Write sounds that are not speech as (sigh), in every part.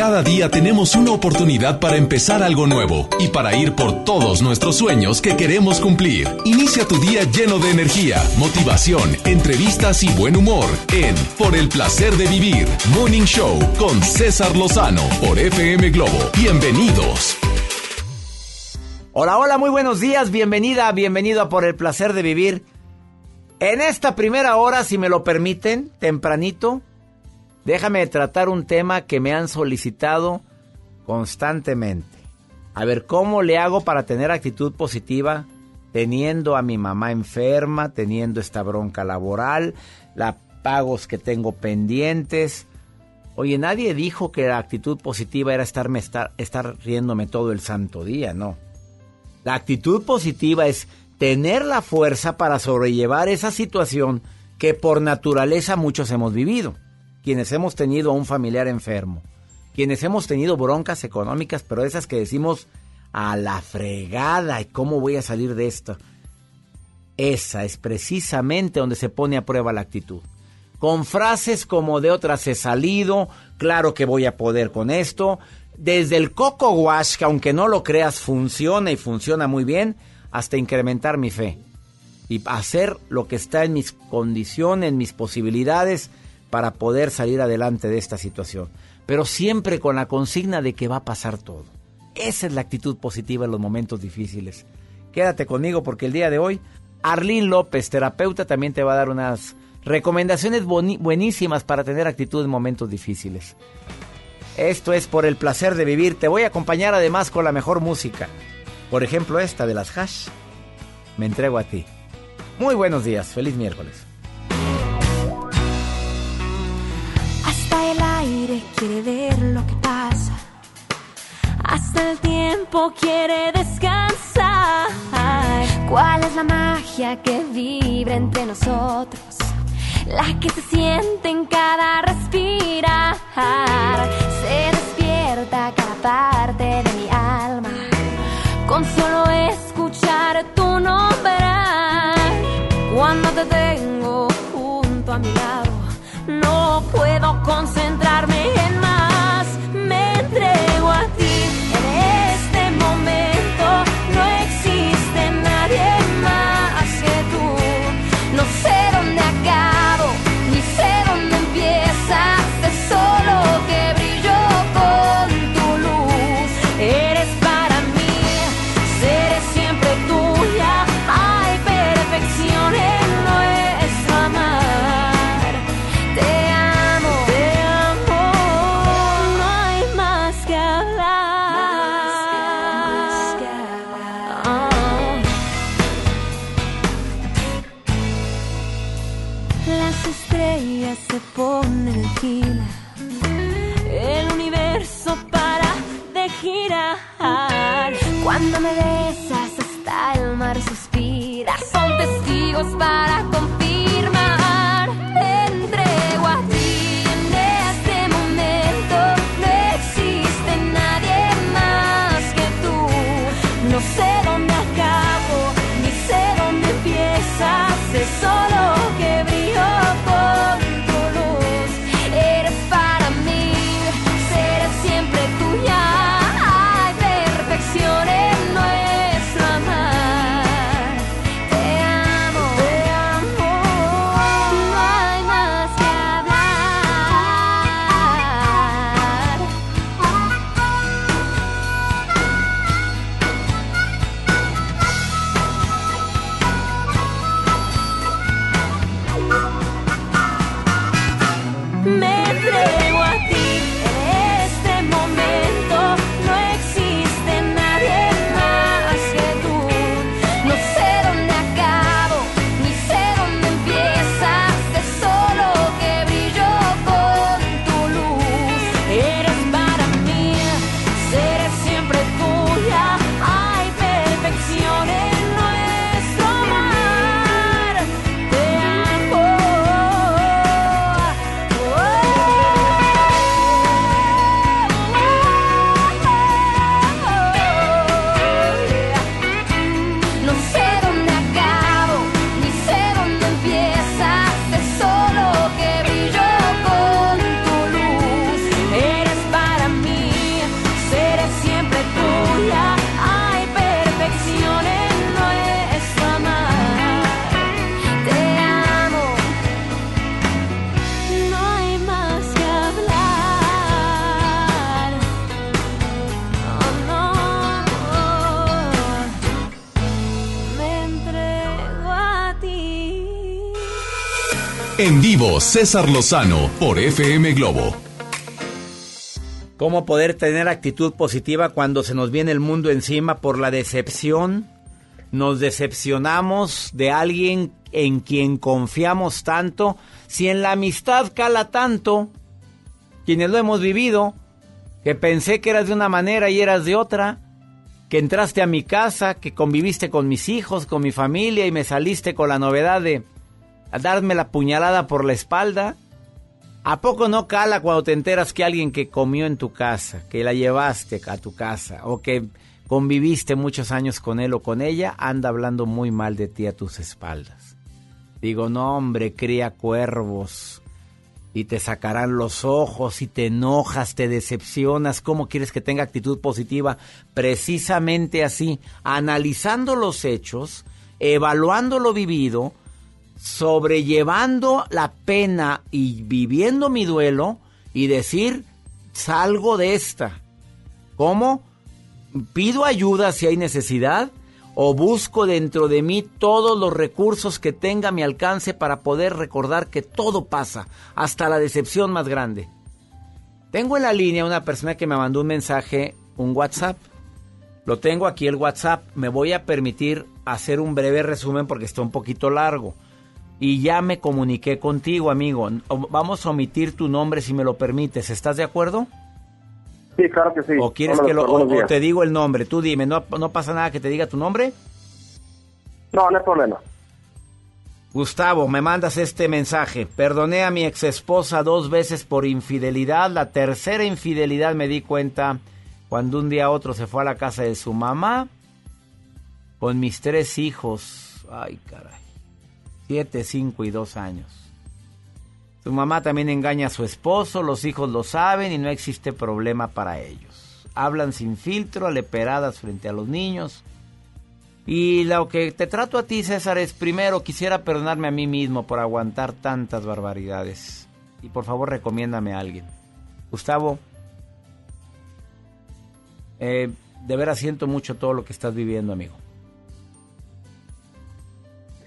Cada día tenemos una oportunidad para empezar algo nuevo y para ir por todos nuestros sueños que queremos cumplir. Inicia tu día lleno de energía, motivación, entrevistas y buen humor en Por el placer de vivir, Morning Show con César Lozano por FM Globo. Bienvenidos. Hola, hola, muy buenos días, bienvenida, bienvenido a Por el placer de vivir. En esta primera hora, si me lo permiten, tempranito, déjame tratar un tema que me han solicitado constantemente. A ver, ¿cómo le hago para tener actitud positiva teniendo a mi mamá enferma, teniendo esta bronca laboral, la pagos que tengo pendientes? Oye, nadie dijo que la actitud positiva era estarme estar, estar riéndome todo el santo día, no. La actitud positiva es tener la fuerza para sobrellevar esa situación que por naturaleza muchos hemos vivido. Quienes hemos tenido a un familiar enfermo, quienes hemos tenido broncas económicas, pero esas que decimos a la fregada, ¿y cómo voy a salir de esto? Esa es precisamente donde se pone a prueba la actitud. Con frases como de otras he salido, claro que voy a poder con esto, desde el coco wash, que aunque no lo creas funciona y funciona muy bien, hasta incrementar mi fe y hacer lo que está en mis condiciones, en mis posibilidades para poder salir adelante de esta situación. Pero siempre con la consigna de que va a pasar todo. Esa es la actitud positiva en los momentos difíciles. Quédate conmigo porque el día de hoy Arlene López, terapeuta, también te va a dar unas recomendaciones buenísimas para tener actitud en momentos difíciles. Esto es por el placer de vivir. Te voy a acompañar además con la mejor música. Por ejemplo, esta de las hash. Me entrego a ti. Muy buenos días. Feliz miércoles. Quiere ver lo que pasa. Hasta el tiempo quiere descansar. ¿Cuál es la magia que vibra entre nosotros? La que se siente en cada respirar. Se despierta cada parte de mi alma. Con solo escuchar tu nombre. Puedo concentrarme me hasta el mar suspira. Son testigos para confirmar. En vivo, César Lozano por FM Globo. ¿Cómo poder tener actitud positiva cuando se nos viene el mundo encima por la decepción? Nos decepcionamos de alguien en quien confiamos tanto. Si en la amistad cala tanto, quienes lo hemos vivido, que pensé que eras de una manera y eras de otra, que entraste a mi casa, que conviviste con mis hijos, con mi familia y me saliste con la novedad de darme la puñalada por la espalda. ¿A poco no cala cuando te enteras que alguien que comió en tu casa, que la llevaste a tu casa o que conviviste muchos años con él o con ella, anda hablando muy mal de ti a tus espaldas? Digo, no hombre, cría cuervos y te sacarán los ojos y te enojas, te decepcionas. ¿Cómo quieres que tenga actitud positiva? Precisamente así, analizando los hechos, evaluando lo vivido, sobrellevando la pena y viviendo mi duelo y decir, salgo de esta. ¿Cómo? Pido ayuda si hay necesidad o busco dentro de mí todos los recursos que tenga a mi alcance para poder recordar que todo pasa, hasta la decepción más grande. Tengo en la línea una persona que me mandó un mensaje, un WhatsApp. Lo tengo aquí el WhatsApp. Me voy a permitir hacer un breve resumen porque está un poquito largo y ya me comuniqué contigo, amigo. Vamos a omitir tu nombre si me lo permites. ¿Estás de acuerdo? Sí, claro que sí. ¿O quieres que lo, o, te digo el nombre? Tú dime, ¿no, ¿no pasa nada que te diga tu nombre? No, no hay problema. Gustavo, me mandas este mensaje. Perdoné a mi ex esposa dos veces por infidelidad. La tercera infidelidad me di cuenta cuando un día otro se fue a la casa de su mamá con mis tres hijos. Ay, caray. 7, 5 y 2 años. Su mamá también engaña a su esposo, los hijos lo saben y no existe problema para ellos. Hablan sin filtro, aleperadas frente a los niños. Y lo que te trato a ti, César, es primero quisiera perdonarme a mí mismo por aguantar tantas barbaridades. Y por favor recomiéndame a alguien. Gustavo, eh, de veras siento mucho todo lo que estás viviendo, amigo.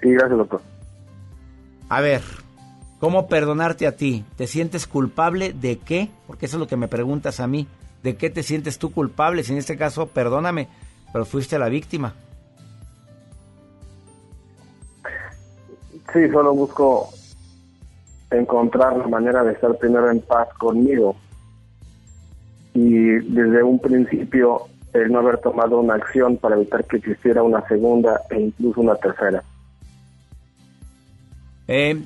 Sí, gracias, doctor. A ver, ¿cómo perdonarte a ti? ¿Te sientes culpable de qué? Porque eso es lo que me preguntas a mí. ¿De qué te sientes tú culpable? Si en este caso, perdóname, pero fuiste la víctima. Sí, solo busco encontrar la manera de estar primero en paz conmigo. Y desde un principio, el no haber tomado una acción para evitar que existiera una segunda e incluso una tercera. Eh,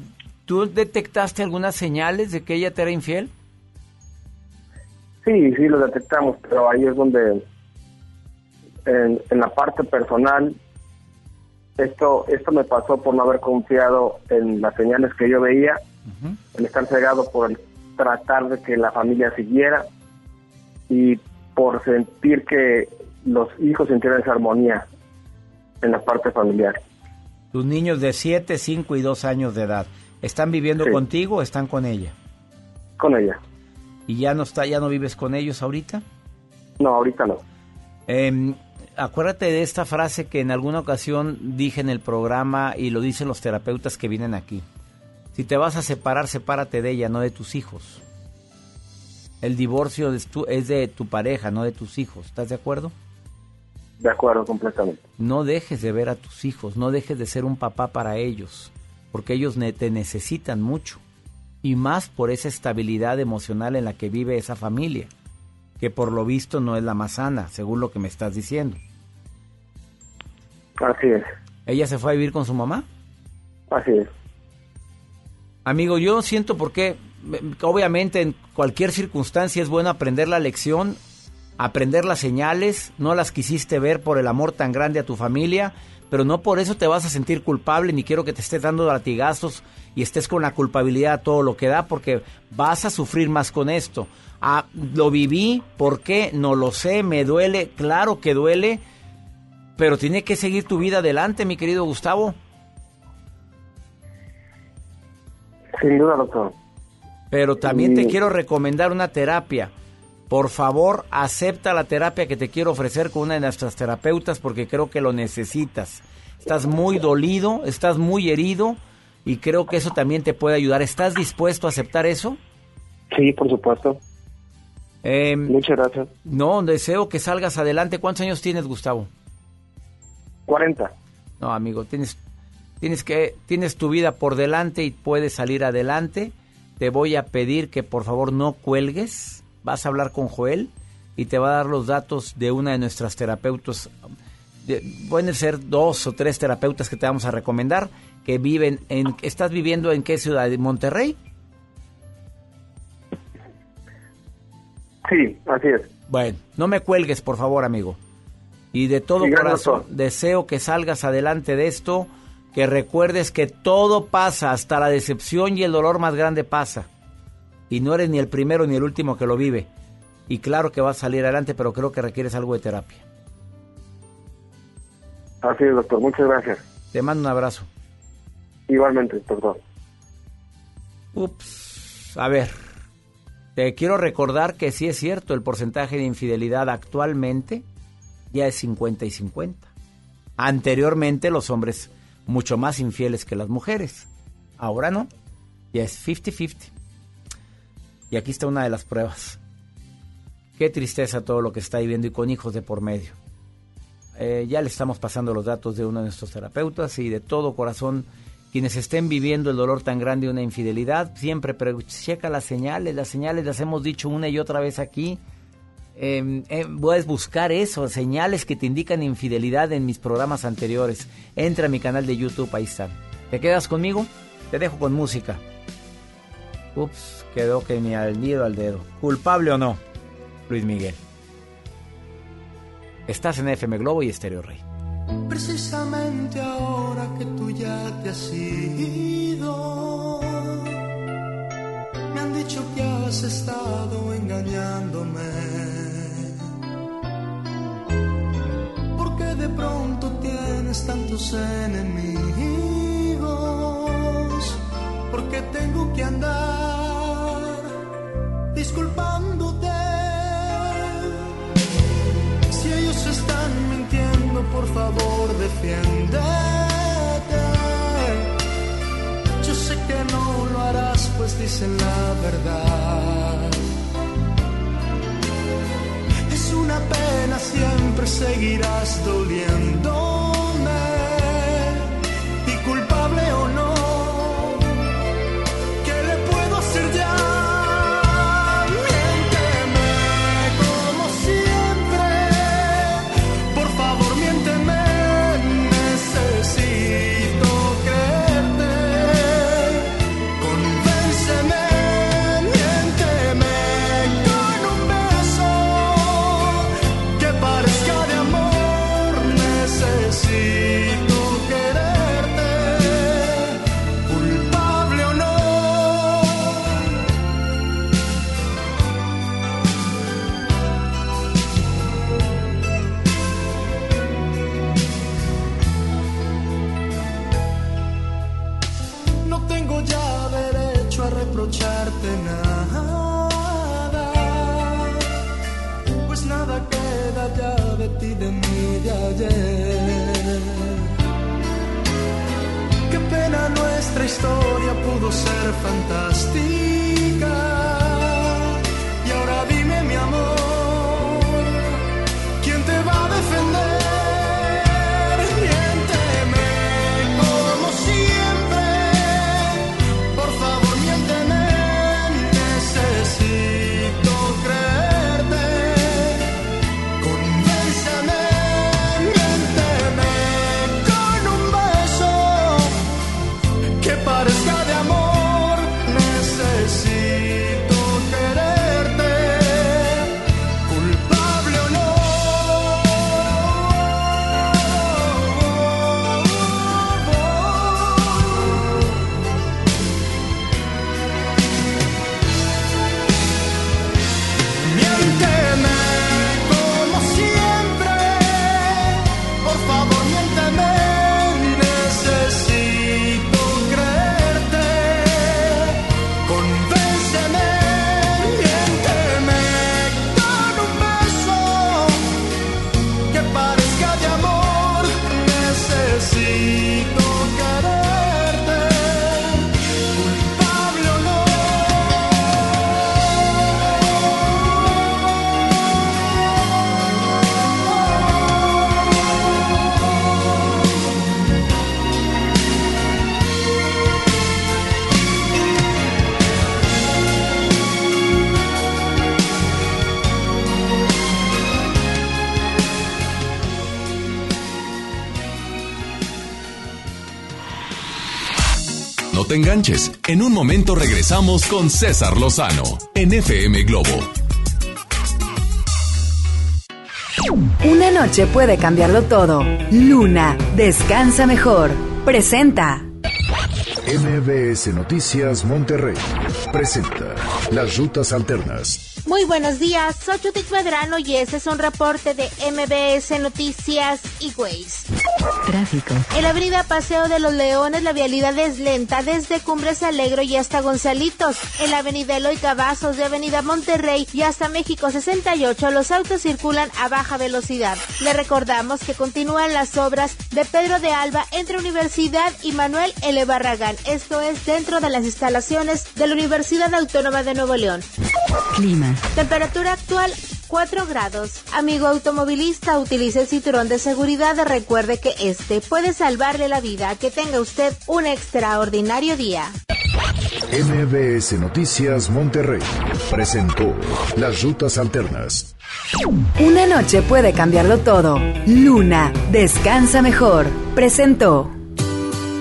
¿Tú detectaste algunas señales de que ella te era infiel? Sí, sí, lo detectamos, pero ahí es donde, en, la parte personal, esto, esto me pasó por no haber confiado en las señales que yo veía, en estar cegado por el tratar de que la familia siguiera y por sentir que los hijos sintieran esa armonía en la parte familiar. Tus niños de 7, 5 y 2 años de edad, ¿están viviendo contigo o están con ella? Con ella. ¿Y ya no está, ya no vives con ellos ahorita? No, ahorita no. Em, acuérdate de esta frase que en alguna ocasión dije en el programa y lo dicen los terapeutas que vienen aquí. Si te vas a separar, sepárate de ella, no de tus hijos. El divorcio es, es de tu pareja, no de tus hijos. ¿Estás de acuerdo? De acuerdo, completamente. No dejes de ver a tus hijos, no dejes de ser un papá para ellos, porque ellos te necesitan mucho. Y más por esa estabilidad emocional en la que vive esa familia, que por lo visto no es la más sana, según lo que me estás diciendo. Así es. ¿Ella se fue a vivir con su mamá? Así es. Amigo, yo siento porque obviamente en cualquier circunstancia es bueno aprender la lección aprender las señales, no las quisiste ver por el amor tan grande a tu familia, pero no por eso te vas a sentir culpable, ni quiero que te estés dando latigazos y estés con la culpabilidad a todo lo que da, porque vas a sufrir más con esto. Ah, lo viví, ¿por qué? No lo sé, me duele, claro que duele, pero tiene que seguir tu vida adelante, mi querido Gustavo. Sin duda, doctor. Pero también te quiero recomendar una terapia por favor, acepta la terapia que te quiero ofrecer con una de nuestras terapeutas porque creo que lo necesitas. Estás muy dolido, estás muy herido, y creo que eso también te puede ayudar. ¿Estás dispuesto a aceptar eso? Sí, por supuesto. Em, Muchas gracias. No, deseo que salgas adelante. ¿Cuántos años tienes, Gustavo? 40. No, amigo, tienes, tienes, que, tienes tu vida por delante y puedes salir adelante. Te voy a pedir que por favor no cuelgues. Vas a hablar con Joel y te va a dar los datos de una de nuestras terapeutas. De, pueden ser dos o tres terapeutas que te vamos a recomendar que viven en... ¿Estás viviendo en qué ciudad? ¿En Monterrey? Sí, así es. Bueno, no me cuelgues, por favor, amigo. Y de todo Sí, corazón doctor. deseo que salgas adelante de esto, que recuerdes que todo pasa, hasta la decepción y el dolor más grande pasa. Y no eres ni el primero ni el último que lo vive. Y claro que vas a salir adelante, pero creo que requieres algo de terapia. Así es, doctor. Muchas gracias. Te mando un abrazo. Igualmente, doctor. Ups. A ver, te quiero recordar que sí es cierto, el porcentaje de infidelidad actualmente ya es 50 y 50. Anteriormente los hombres mucho más infieles que las mujeres. Ahora no, ya es 50-50. Y aquí está una de las pruebas. Qué tristeza todo lo que está viviendo y con hijos de por medio. Eh, ya le estamos pasando los datos de uno de nuestros terapeutas y de todo corazón quienes estén viviendo el dolor tan grande de una infidelidad, siempre pero checa las señales, las señales las hemos dicho una y otra vez aquí. Eh, eh, puedes buscar eso, señales que te indican infidelidad en mis programas anteriores. Entra a mi canal de YouTube, ahí están. ¿Te quedas conmigo? Te dejo con música. Ups, quedó que ni al nido al dedo. ¿Culpable o no? Luis Miguel. Estás en FM Globo y Estéreo Rey. Precisamente ahora que tú ya te has ido, me han dicho que has estado engañándome. Porque de pronto tienes tantos enemigos, porque tengo que andar disculpándote. Si ellos están mintiendo, por favor, defiéndete. Yo sé que no lo harás, pues dicen la verdad. Es una pena, siempre seguirás doliéndome. Historia pudo ser fantástica. En un momento regresamos con César Lozano en FM Globo. Una noche puede cambiarlo todo. Luna, descansa mejor. Presenta. MBS Noticias Monterrey presenta Las Rutas Alternas. Muy buenos días, soy Judith Medrano y este es un reporte de MBS Noticias y Ways. Tráfico. En la avenida Paseo de los Leones la vialidad es lenta desde Cumbres Alegro y hasta Gonzalitos. En la avenida Eloy Cavazos de Avenida Monterrey y hasta México 68 los autos circulan a baja velocidad. Le recordamos que continúan las obras de Pedro de Alba entre Universidad y Manuel L. Barragán. Esto es dentro de las instalaciones de la Universidad Autónoma de Nuevo León. Clima. Temperatura actual 4 grados. Amigo automovilista, utilice el cinturón de seguridad. Recuerde que este puede salvarle la vida. Que tenga usted un extraordinario día. MBS Noticias Monterrey presentó Las Rutas Alternas. Una noche puede cambiarlo todo. Luna, descansa mejor. Presentó.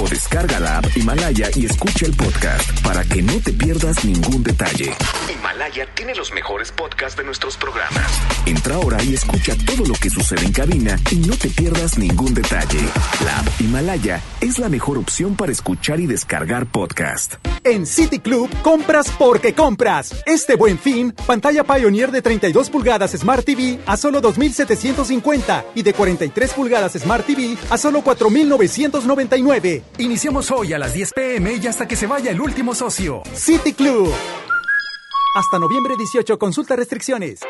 o descarga la app Himalaya y escucha el podcast para que no te pierdas ningún detalle. Himalaya tiene los mejores podcasts de nuestros programas. Entra ahora y escucha todo lo que sucede en cabina y no te pierdas ningún detalle. La app Himalaya es la mejor opción para escuchar y descargar podcast. En City Club compras porque compras. Este buen fin, pantalla Pioneer de 32 pulgadas Smart TV a solo 2.750 y de 43 pulgadas Smart TV a solo 4.999. Iniciamos hoy a las 10 pm y hasta que se vaya el último socio. City Club. Hasta noviembre 18, consulta restricciones.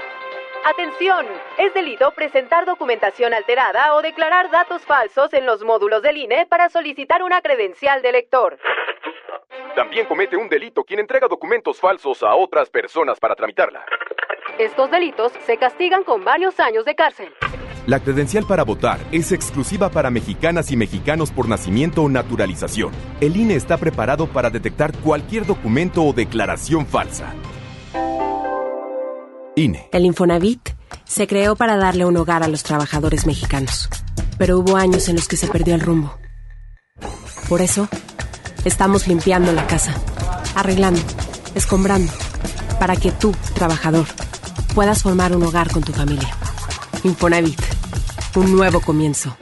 Atención, es delito presentar documentación alterada o declarar datos falsos en los módulos del INE para solicitar una credencial de lector. También comete un delito quien entrega documentos falsos a otras personas para tramitarla. Estos delitos se castigan con varios años de cárcel. La credencial para votar es exclusiva para mexicanas y mexicanos por nacimiento o naturalización. El INE está preparado para detectar cualquier documento o declaración falsa. INE. El Infonavit se creó para darle un hogar a los trabajadores mexicanos, pero hubo años en los que se perdió el rumbo. Por eso, estamos limpiando la casa, arreglando, escombrando, para que tú, trabajador, puedas formar un hogar con tu familia. Infonavit, un nuevo comienzo.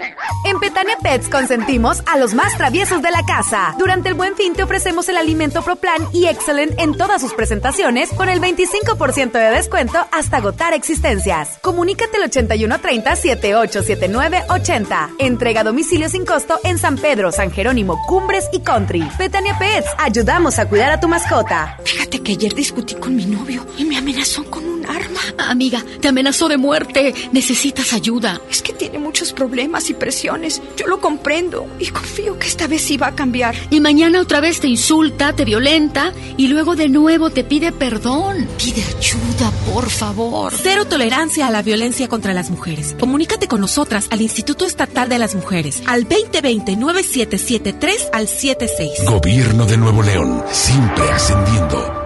En Petania Pets consentimos a los más traviesos de la casa. Durante el Buen Fin te ofrecemos el alimento ProPlan y Excellent en todas sus presentaciones con el 25% de descuento hasta agotar existencias. Comunícate al 8130-787980. Entrega a domicilio sin costo en San Pedro, San Jerónimo, Cumbres y Country. Petania Pets, ayudamos a cuidar a tu mascota. Fíjate que ayer discutí con mi novio y me amenazó con un arma. Amiga, te amenazó de muerte. Necesitas ayuda. Es que tiene muchos problemas y Yo lo comprendo y confío que esta vez sí va a cambiar. Y mañana otra vez te insulta, te violenta y luego de nuevo te pide perdón. Pide ayuda, por favor. Cero tolerancia a la violencia contra las mujeres. Comunícate con nosotras al Instituto Estatal de las Mujeres al 2020-9773 al 76. Gobierno de Nuevo León, siempre ascendiendo.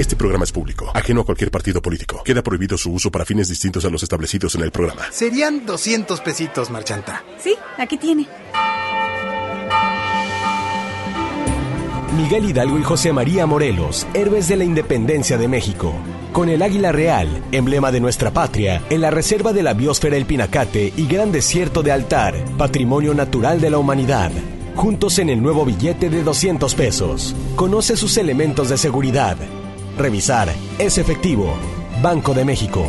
Este programa es público, ajeno a cualquier partido político. Queda prohibido su uso para fines distintos a los establecidos en el programa. Serían 200 pesitos, Marchanta. Sí, aquí tiene. Miguel Hidalgo y José María Morelos, héroes de la independencia de México. Con el águila real, emblema de nuestra patria, en la reserva de la biosfera El Pinacate y Gran Desierto de Altar, patrimonio natural de la humanidad. Juntos en el nuevo billete de 200 pesos. Conoce sus elementos de seguridad. Revisar. Es efectivo. Banco de México.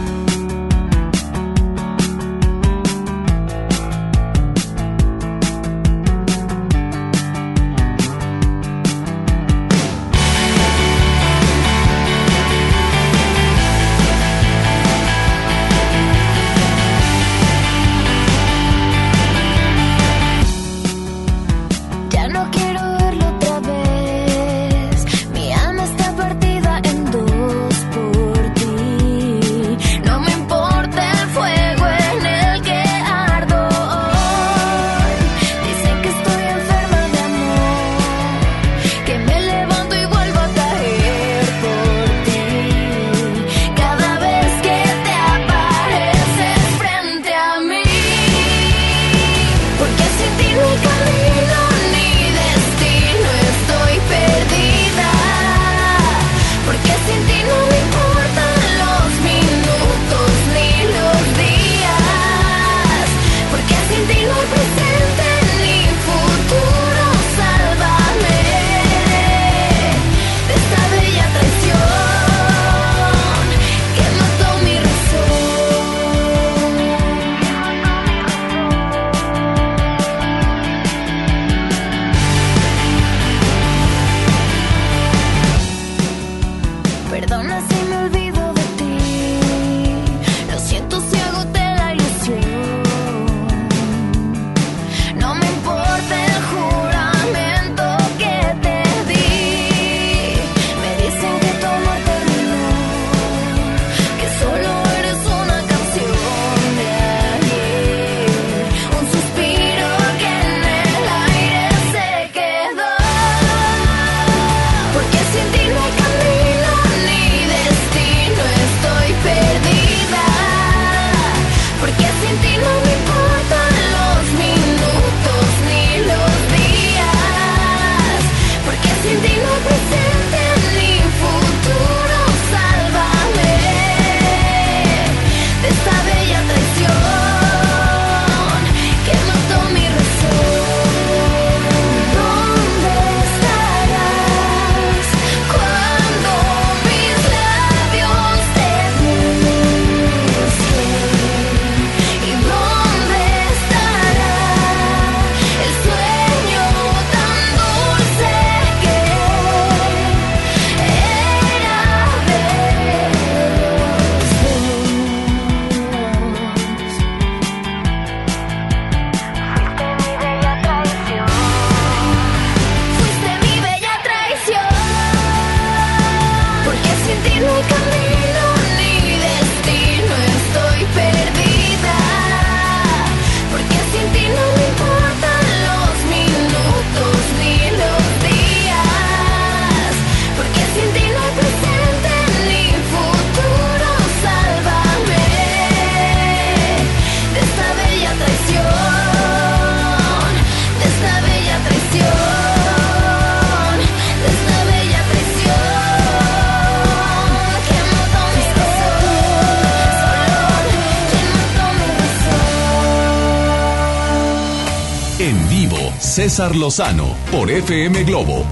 César Lozano por FM Globo.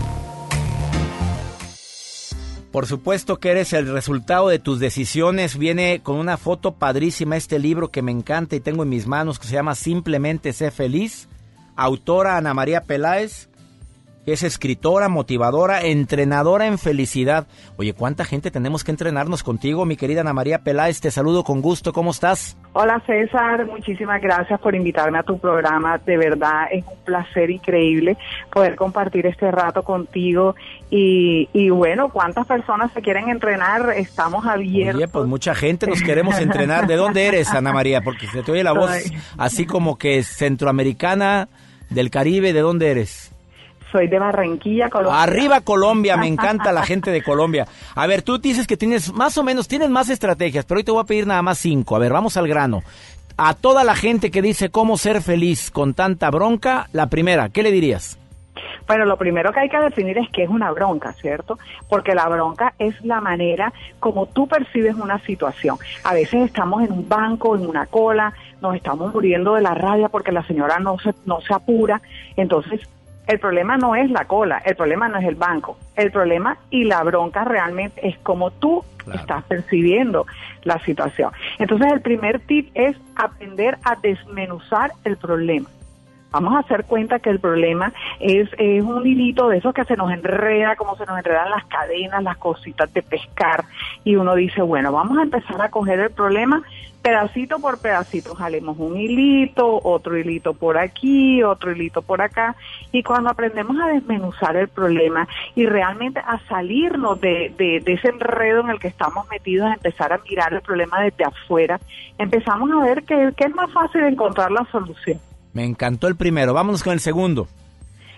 Por supuesto que eres el resultado de tus decisiones. Viene con una foto padrísima este libro que me encanta y tengo en mis manos que se llama Simplemente Sé Feliz. Autora Ana María Peláez es escritora, motivadora, entrenadora en felicidad. Oye, ¿cuánta gente tenemos que entrenarnos contigo, mi querida Ana María Peláez? Te saludo con gusto, ¿cómo estás? Hola César, muchísimas gracias por invitarme a tu programa. De verdad es un placer increíble poder compartir este rato contigo. Y, y bueno, ¿cuántas personas se quieren entrenar? Estamos abiertos. Oye, pues mucha gente nos queremos entrenar. ¿De dónde eres, Ana María? Porque se te oye la voz así como que centroamericana, del Caribe. ¿De dónde eres? Soy de Barranquilla, Colombia. Arriba Colombia, me encanta la gente de Colombia. A ver, tú dices que tienes más o menos, tienes más estrategias, pero hoy te voy a pedir nada más cinco. A ver, vamos al grano. A toda la gente que dice cómo ser feliz con tanta bronca, la primera, ¿qué le dirías? Bueno, lo primero que hay que definir es qué es una bronca, ¿cierto? Porque la bronca es la manera como tú percibes una situación. A veces estamos en un banco, en una cola, nos estamos muriendo de la rabia porque la señora no se, no se apura. Entonces, el problema no es la cola, el problema no es el banco, el problema y la bronca realmente es como tú estás percibiendo la situación. Entonces el primer tip es aprender a desmenuzar el problema. Vamos a hacer cuenta que el problema es, es un hilito de esos que se nos enreda, como se nos enredan las cadenas, las cositas de pescar, y uno dice, bueno, vamos a empezar a coger el problema pedacito por pedacito, jalemos un hilito, otro hilito por aquí, otro hilito por acá, y cuando aprendemos a desmenuzar el problema y realmente a salirnos de, de, ese enredo en el que estamos metidos, a empezar a mirar el problema desde afuera, empezamos a ver que, que es más fácil encontrar la solución. Me encantó el primero, vámonos con el segundo.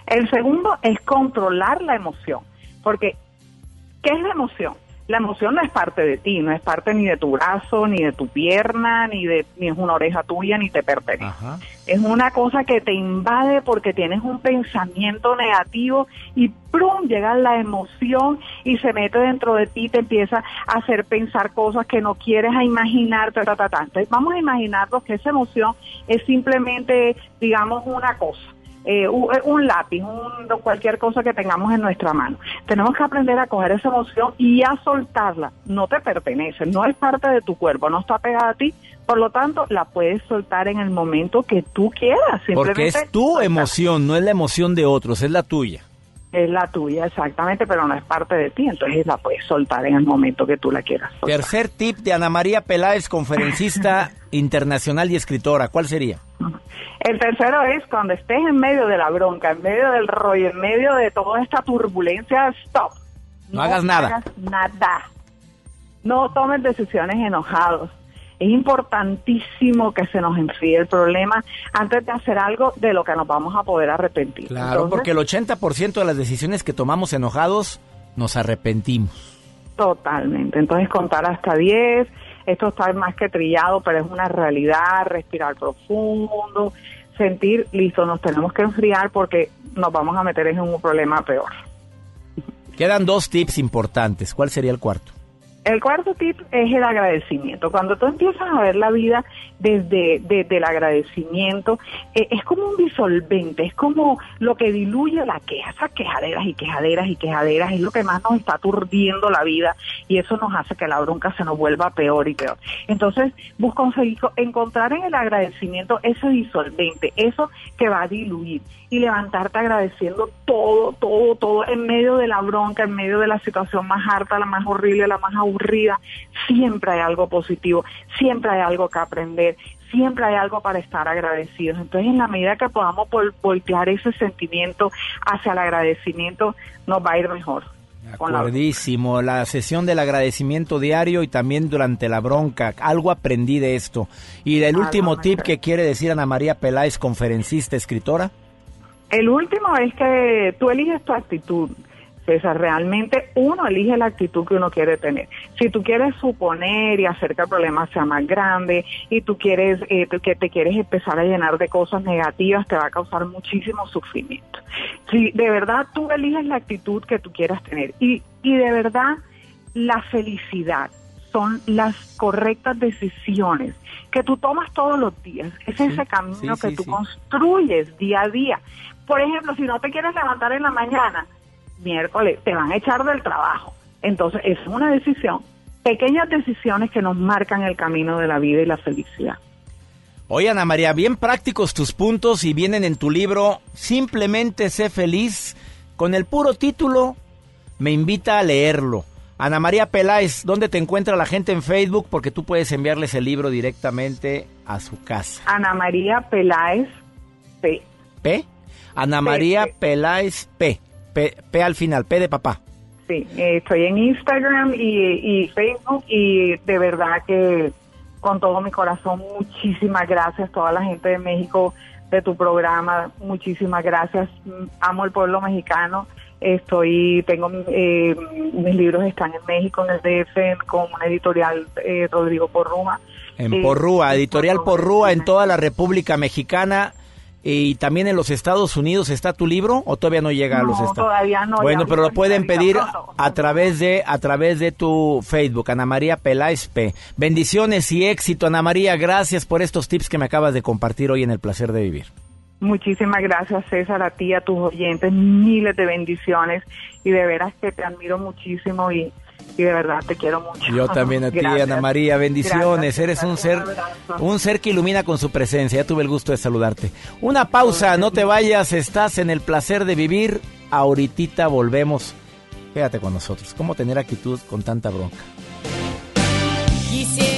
El segundo es controlar la emoción, porque ¿qué es la emoción? La emoción no es parte de ti, no es parte ni de tu brazo, ni de tu pierna, ni de ni es una oreja tuya, ni te pertenece. Es una cosa que te invade porque tienes un pensamiento negativo y ¡prum! llega la emoción y se mete dentro de ti, te empieza a hacer pensar cosas que no quieres a imaginar, ta, ta, ta, Entonces vamos a imaginarnos que esa emoción es simplemente, digamos, una cosa eh, eh, un, lápiz, un, cualquier cosa que tengamos en nuestra mano. Tenemos que aprender a coger esa emoción y a soltarla. No te pertenece, no es parte de tu cuerpo, no está pegada a ti. Por lo tanto, la puedes soltar en el momento que tú quieras. Porque es tu emoción, no es la emoción de otros, es la tuya. Es la tuya, exactamente, pero no es parte de ti, entonces la puedes soltar en el momento que tú la quieras. Tercer tip de Ana María Peláez, conferencista (laughs) internacional y escritora, ¿cuál sería? El tercero es cuando estés en medio de la bronca, en medio del rollo, en medio de toda esta turbulencia, stop. No, hagas nada. Hagas nada. No tomes decisiones enojados. Es importantísimo que se nos enfríe el problema antes de hacer algo de lo que nos vamos a poder arrepentir. Claro, porque el 80% de las decisiones que tomamos enojados nos arrepentimos. Totalmente. Entonces contar hasta 10 esto está más que trillado, pero es una realidad, respirar profundo, sentir, listo, nos tenemos que enfriar porque nos vamos a meter en un problema peor. Quedan dos tips importantes. ¿Cuál sería el cuarto? El cuarto tip es el agradecimiento. Cuando tú empiezas a ver la vida desde, el agradecimiento, eh, es como un disolvente, es como lo que diluye la queja, esas quejaderas y quejaderas y quejaderas, es lo que más nos está aturdiendo la vida y eso nos hace que la bronca se nos vuelva peor y peor. Entonces, busca encontrar en el agradecimiento ese disolvente, eso que va a diluir y levantarte agradeciendo todo, todo, todo en medio de la bronca, en medio de la situación más harta, la más horrible, la más aburrida, siempre hay algo positivo, siempre hay algo que aprender, siempre hay algo para estar agradecidos. Entonces, en la medida que podamos voltear ese sentimiento hacia el agradecimiento, nos va a ir mejor. Acuerdísimo, la sesión del agradecimiento diario y también durante la bronca. Algo aprendí de esto. Y el último tip que quiere decir Ana María Peláez, conferencista, escritora. El último es que tú eliges tu actitud. César, realmente uno elige la actitud que uno quiere tener. Si tú quieres suponer y hacer que el problema sea más grande y tú quieres eh, que te quieres empezar a llenar de cosas negativas, te va a causar muchísimo sufrimiento. Si de verdad tú eliges la actitud que tú quieras tener y, y de verdad la felicidad son las correctas decisiones que tú tomas todos los días. Es ese camino sí, que sí, tú construyes día a día. Por ejemplo, si no te quieres levantar en la mañana, miércoles, te van a echar del trabajo. Entonces, es una decisión. Pequeñas decisiones que nos marcan el camino de la vida y la felicidad. Oye, Ana María, bien prácticos tus puntos y vienen en tu libro Simplemente sé feliz. Con el puro título, me invita a leerlo. Ana María Peláez, ¿dónde te encuentra la gente en Facebook? Porque tú puedes enviarles el libro directamente a su casa. Ana María Peláez P. ¿P? Ana María P. Peláez P. P. P al final, P de papá. Sí, eh, estoy en Instagram y, y Facebook y de verdad que con todo mi corazón, muchísimas gracias a toda la gente de México de tu programa, muchísimas gracias. Mm, Amo el pueblo mexicano. Estoy, tengo eh, mis libros están en México, en el DF, con una editorial eh, Rodrigo Porruma. En Porrúa, editorial Porrúa en toda la República Mexicana y también en los Estados Unidos está tu libro o todavía no llega a los Estados todavía no, Bueno, pero lo pueden pedir pronto. a través de a través de tu Facebook, Ana María Peláez P. Bendiciones y éxito, Ana María. Gracias por estos tips que me acabas de compartir hoy en el placer de vivir. Muchísimas gracias, César, a ti, a tus oyentes, miles de bendiciones y de veras que te admiro muchísimo y, y de verdad te quiero mucho. Yo también a ti, Gracias. Ana María. Bendiciones. Gracias, Eres un ser, un ser que ilumina con su presencia. Ya tuve el gusto de saludarte. Una pausa, no te vayas. Estás en el placer de vivir. Ahorita volvemos. Quédate con nosotros. ¿Cómo tener actitud con tanta bronca? Quisiera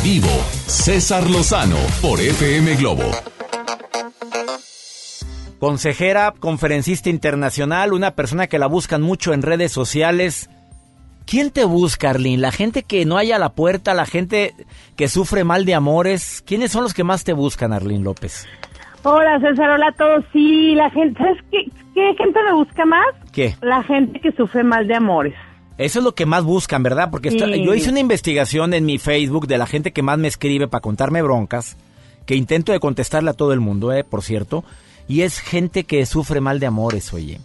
En vivo, César Lozano por FM Globo. Consejera, conferencista internacional, una persona que la buscan mucho en redes sociales. ¿Quién te busca, Arlene? ¿La gente que no haya la puerta? ¿La gente que sufre mal de amores? ¿Quiénes son los que más te buscan, Arlene López? Hola César, hola a todos. Sí, la gente, ¿sabes qué, qué gente me busca más? ¿Qué? La gente que sufre mal de amores. Eso es lo que más buscan, ¿verdad? Porque yo hice una investigación en mi Facebook de la gente que más me escribe para contarme broncas, que intento de contestarle a todo el mundo, eh, por cierto, y es gente que sufre mal de amores, oye.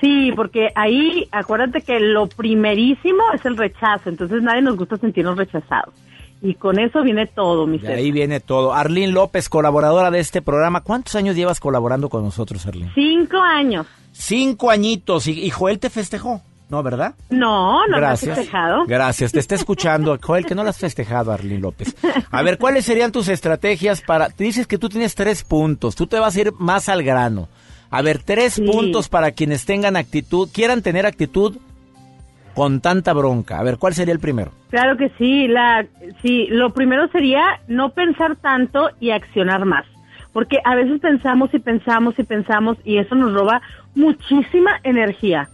Sí, porque ahí, acuérdate que lo primerísimo es el rechazo, entonces nadie nos gusta sentirnos rechazados. Y con eso viene todo, mi De ahí viene todo. Arlene López, colaboradora de este programa. ¿Cuántos años llevas colaborando con nosotros, Arlene? Cinco años. Cinco añitos. ¿Y, y Joel te festejó? ¿No, verdad? No, no Gracias. lo has festejado. Gracias. Te está escuchando, (laughs) Joel, que no lo has festejado, Arlene López. A ver, ¿cuáles serían tus estrategias para... Te dices que tú tienes tres puntos. Tú te vas a ir más al grano. A ver, tres puntos para quienes tengan actitud, quieran tener actitud con tanta bronca. A ver, ¿cuál sería el primero? Claro que sí, la, sí, lo primero sería no pensar tanto y accionar más. Porque a veces pensamos y pensamos y pensamos y eso nos roba muchísima energía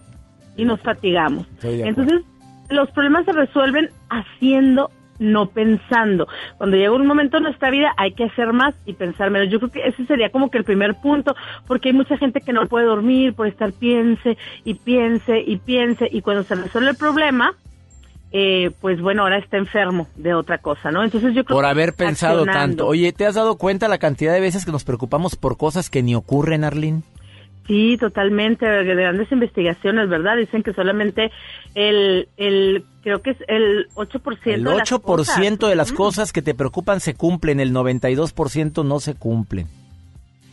y nos fatigamos. Entonces, los problemas se resuelven haciendo, no pensando. Cuando llega un momento en nuestra vida hay que hacer más y pensar menos. Yo creo que ese sería como que el primer punto, porque hay mucha gente que no puede dormir por estar piense y piense y piense y cuando se resuelve el problema, eh, pues bueno, ahora está enfermo de otra cosa, ¿no? Entonces yo creo Por que haber pensado accionando. tanto. Oye, ¿te has dado cuenta la cantidad de veces que nos preocupamos por cosas que ni ocurren, Arlene? Sí, totalmente, de grandes investigaciones, ¿verdad? Dicen que solamente el, el creo que es el 8% El de las 8% cosas. de las cosas que te preocupan se cumplen, el 92% no se cumplen.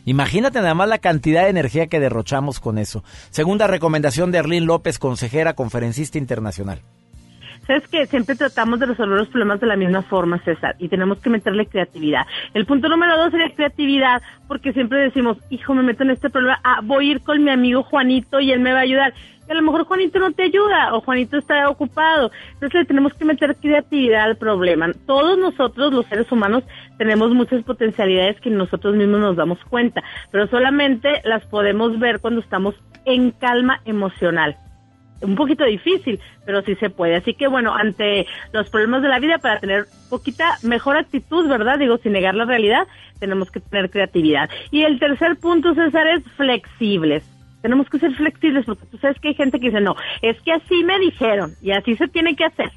Imagínate nada más la cantidad de energía que derrochamos con eso. Segunda recomendación de Arlene López, consejera, conferencista internacional. Sabes que siempre tratamos de resolver los problemas de la misma forma, César, y tenemos que meterle creatividad. El punto número dos sería creatividad, porque siempre decimos, hijo, me meto en este problema, ah, voy a ir con mi amigo Juanito y él me va a ayudar. Y a lo mejor Juanito no te ayuda, o Juanito está ocupado. Entonces le tenemos que meter creatividad al problema. Todos nosotros, los seres humanos, tenemos muchas potencialidades que nosotros mismos nos damos cuenta, pero solamente las podemos ver cuando estamos en calma emocional un poquito difícil, pero sí se puede. Así que bueno, ante los problemas de la vida, para tener poquita mejor actitud, ¿verdad? Digo, sin negar la realidad, tenemos que tener creatividad. Y el tercer punto, César, es flexibles. Tenemos que ser flexibles porque tú sabes que hay gente que dice, no, es que así me dijeron y así se tiene que hacer.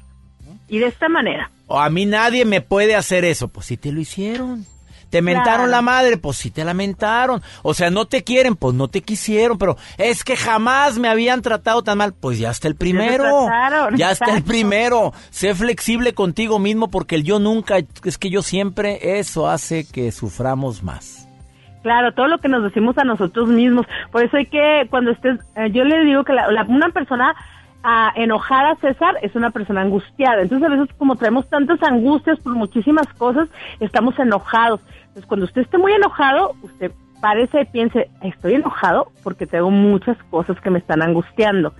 Y de esta manera. O a mí nadie me puede hacer eso. Pues si te lo hicieron. Te mentaron Claro. la madre, pues sí te lamentaron. O sea, no te quieren, pues no te quisieron, pero es que jamás me habían tratado tan mal. Pues ya está el primero. trataron, Ya está el primero. Sé flexible contigo mismo porque el yo nunca, es que yo siempre, eso hace que suframos más. Claro, todo lo que nos decimos a nosotros mismos. Por eso hay que, cuando estés, eh, yo le digo que la- la- una persona ah, enojada, César, es una persona angustiada. Entonces, a veces, como traemos tantas angustias por muchísimas cosas, estamos enojados. Entonces, cuando usted esté muy enojado, usted parece y piense, estoy enojado porque tengo muchas cosas que me están angustiando.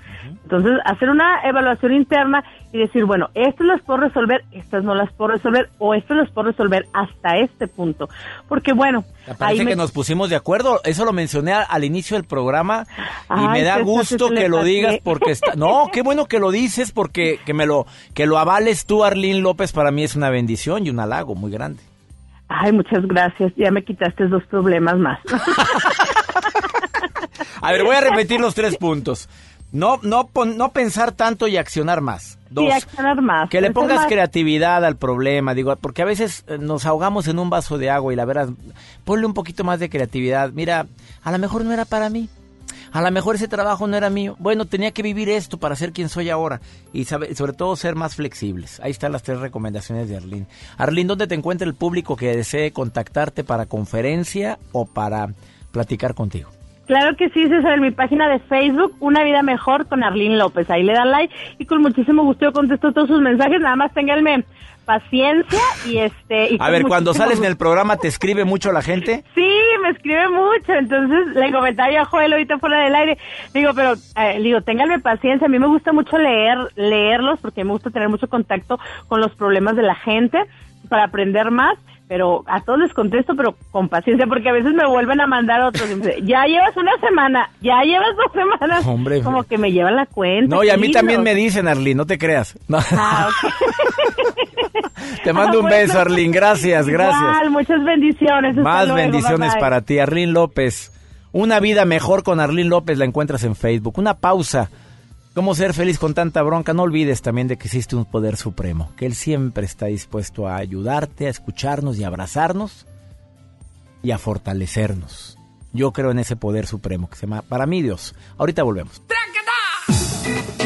Entonces, hacer una evaluación interna y decir, bueno, estas las puedo resolver, estas no las puedo resolver, o estas las puedo resolver hasta este punto. Porque, bueno, Parece ahí me- que nos pusimos de acuerdo. Eso lo mencioné al inicio del programa y me da gusto que lo digas porque está. No, qué bueno que lo dices porque que me lo que lo avales tú, Arlene López, para mí es una bendición y un halago muy grande. Ay, muchas gracias. Ya me quitaste dos problemas más. (laughs) A ver, voy a repetir los tres puntos. No, no, pon- no pensar tanto y accionar más. Dos. Sí, accionar más. Que le pongas más. creatividad al problema, digo, porque a veces eh, nos ahogamos en un vaso de agua y la verdad, ponle un poquito más de creatividad. Mira, a lo mejor no era para mí. A lo mejor ese trabajo no era mío. Bueno, tenía que vivir esto para ser quien soy ahora. Y sabe- sobre todo ser más flexibles. Ahí están las tres recomendaciones de Arlene. Arlene, ¿dónde te encuentra el público que desee contactarte para conferencia o para platicar contigo? Claro que sí, César, en mi página de Facebook, Una Vida Mejor con Arlene López. Ahí le dan like y con muchísimo gusto yo contesto todos sus mensajes. Nada más ténganme paciencia y este... y A ver, cuando sales en gusto. el programa, ¿te escribe mucho la gente? Sí, me escribe mucho, entonces le comentaba a Joel ahorita fuera del aire, digo, pero, eh, digo, ténganme paciencia, a mí me gusta mucho leer, leerlos, porque me gusta tener mucho contacto con los problemas de la gente, para aprender más, pero a todos les contesto, pero con paciencia, porque a veces me vuelven a mandar otros. Y ya llevas una semana, ya llevas dos semanas. Hombre, como que me llevan la cuenta. No, y a mí también me dicen, Arlín, no te creas. (laughs) Ah, okay. (laughs) te mando ah, un beso, Arlín, gracias, gracias. Igual, muchas bendiciones. Más bendiciones para ti, Arlín López. Una vida mejor con Arlín López la encuentras en Facebook. Una pausa. ¿Cómo ser feliz con tanta bronca? No olvides también de que existe un poder supremo, que Él siempre está dispuesto a ayudarte, a escucharnos y abrazarnos y a fortalecernos. Yo creo en ese poder supremo que se llama para mí Dios. Ahorita volvemos. ¡Trancada!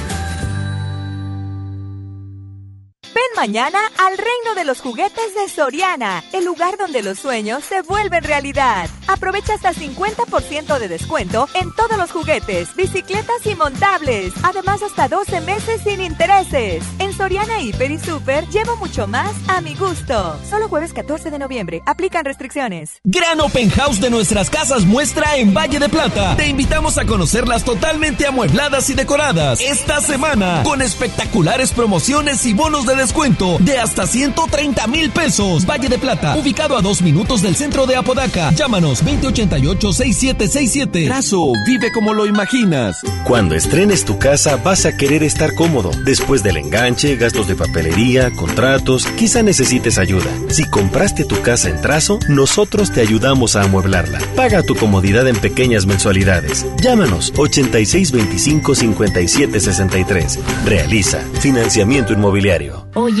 mañana al reino de los juguetes de Soriana, el lugar donde los sueños se vuelven realidad. Aprovecha hasta 50% de descuento en todos los juguetes, bicicletas y montables. Además, hasta 12 meses sin intereses. En Soriana Hiper y Super llevo mucho más a mi gusto. Solo jueves 14 de noviembre. Aplican restricciones. Gran Open House de nuestras casas muestra en Valle de Plata. Te invitamos a conocerlas totalmente amuebladas y decoradas esta semana con espectaculares promociones y bonos de descuento de hasta 130 mil pesos. Valle de Plata, ubicado a dos minutos del centro de Apodaca. Llámanos 2088-6767. Trazo, vive como lo imaginas. Cuando estrenes tu casa vas a querer estar cómodo. Después del enganche, gastos de papelería, contratos, quizá necesites ayuda. Si compraste tu casa en Trazo, nosotros te ayudamos a amueblarla. Paga tu comodidad en pequeñas mensualidades. Llámanos 8625-5763. Realiza financiamiento inmobiliario. Oye,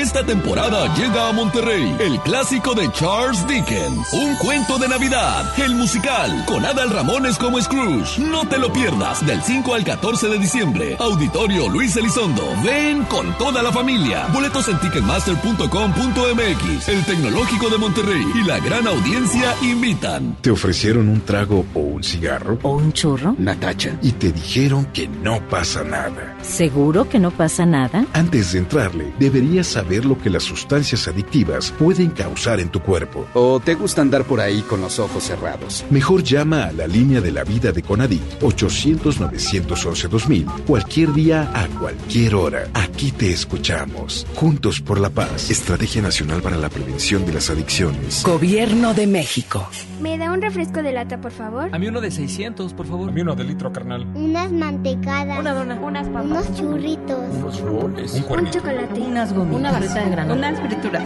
Esta temporada llega a Monterrey el clásico de Charles Dickens, un cuento de Navidad, el musical, con Adal Ramones como Scrooge. No te lo pierdas del 5 al 14 de diciembre. Auditorio Luis Elizondo. Ven con toda la familia. Boletos en ticketmaster.com.mx. El Tecnológico de Monterrey y la gran audiencia invitan. ¿Te ofrecieron un trago o un cigarro? ¿O un churro? Natacha. Y te dijeron que no pasa nada. ¿Seguro que no pasa nada? Antes de entrarle, deberías saber lo que las sustancias adictivas pueden causar en tu cuerpo. ¿O te gusta andar por ahí con los ojos cerrados? Mejor llama a la línea de la vida de Conadic 800-911-2000 cualquier día a cualquier hora. Aquí te escuchamos. Juntos por la paz. Estrategia Nacional para la Prevención de las Adicciones. Gobierno de México. ¿Me da un refresco de lata, por favor? A mí uno de 600, por favor. A mí uno de litro, carnal. Unas mantecadas. Una dona. Unas papas. Unos churritos. Unos flores. Un, un chocolate. Unas gomitas. Una barrita de granola. Unas frituras.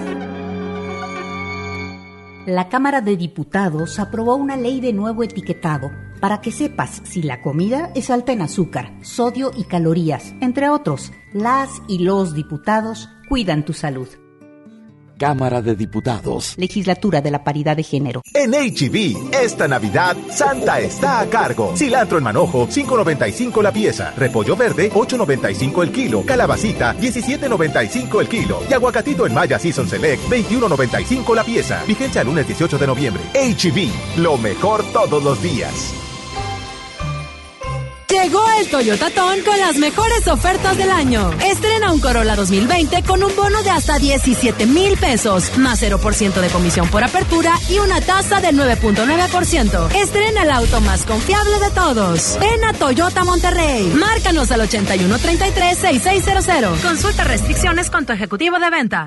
La Cámara de Diputados aprobó una ley de nuevo etiquetado para que sepas si la comida es alta en azúcar, sodio y calorías, entre otros. Las y los diputados cuidan tu salud. Cámara de Diputados. Legislatura de la Paridad de Género. En HB, esta Navidad, Santa está a cargo. Cilantro en manojo, 5.95 la pieza. Repollo verde, 8.95 el kilo. Calabacita, 17.95 el kilo. Y aguacatito en Maya Season Select, 21.95 la pieza. Vigencia el lunes 18 de noviembre. HB, lo mejor todos los días. Llegó el Toyota Ton con las mejores ofertas del año. Estrena un Corolla 2020 con un bono de hasta 17 mil pesos, más 0% de comisión por apertura y una tasa del 9.9%. Estrena el auto más confiable de todos. Ven a Toyota Monterrey. Márcanos al 8133-6600. Consulta restricciones con tu ejecutivo de venta.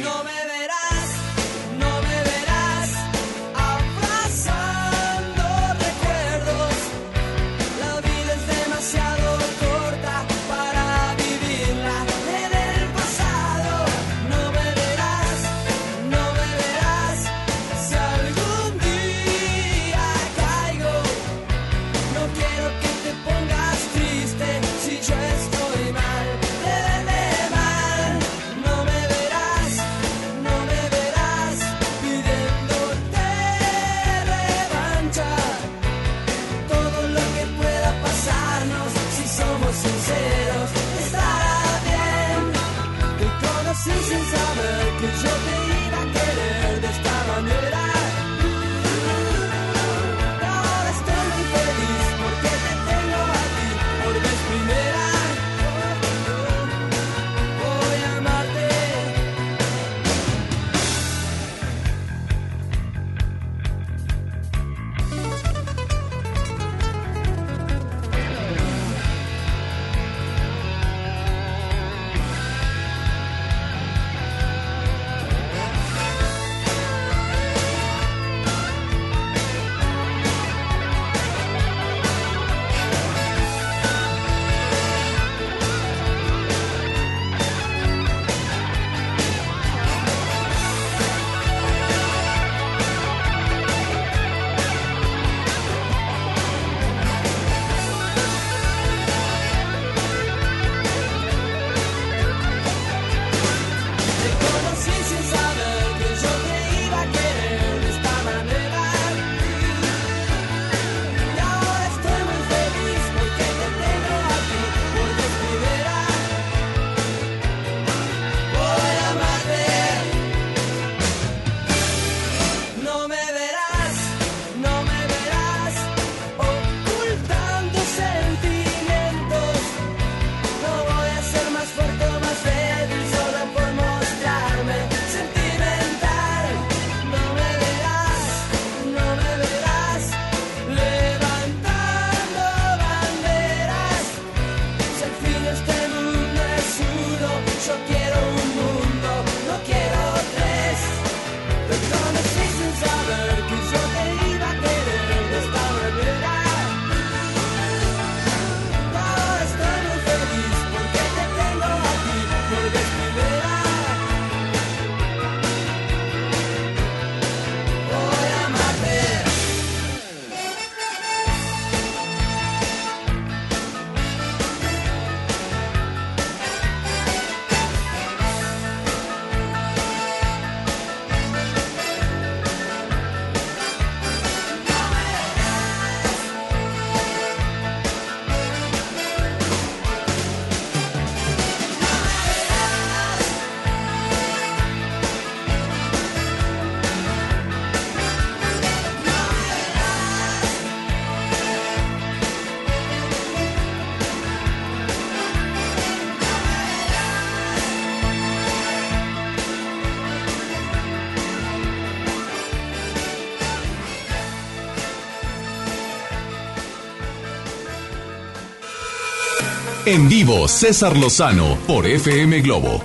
En vivo, César Lozano por FM Globo.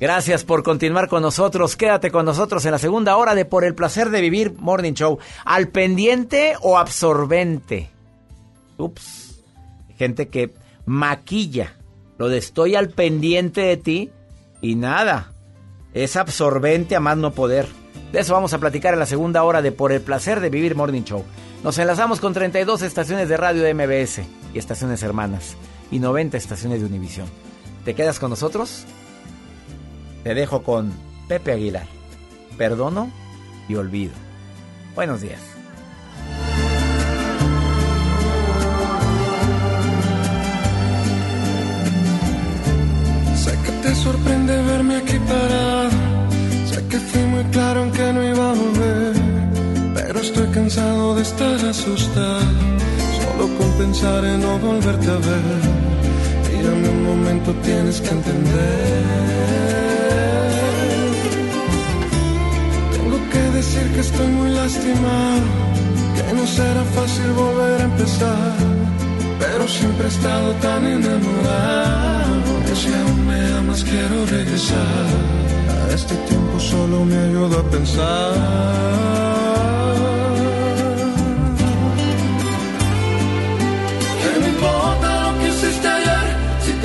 Gracias por continuar con nosotros. Quédate con nosotros en la segunda hora de Por el placer de vivir Morning Show. ¿Al pendiente o absorbente? Ups. Gente que maquilla lo de estoy al pendiente de ti y nada. Es absorbente a más no poder. De eso vamos a platicar en la segunda hora de Por el placer de vivir Morning Show. Nos enlazamos con 32 estaciones de radio de MBS y estaciones hermanas y 90 estaciones de Univisión. ¿Te quedas con nosotros? Te dejo con Pepe Aguilar. Perdono y olvido. Buenos días. Sé que te sorprende verme aquí parado. Sé que fui muy claro en que no iba a volver. Pero estoy cansado de estar asustado. Solo con pensar en no volverte a ver. Mírame un momento, tienes que entender. decir que estoy muy lastimado, que no será fácil volver a empezar, pero siempre he estado tan enamorado, que si aún me amas quiero regresar, a este tiempo solo me ayuda a pensar.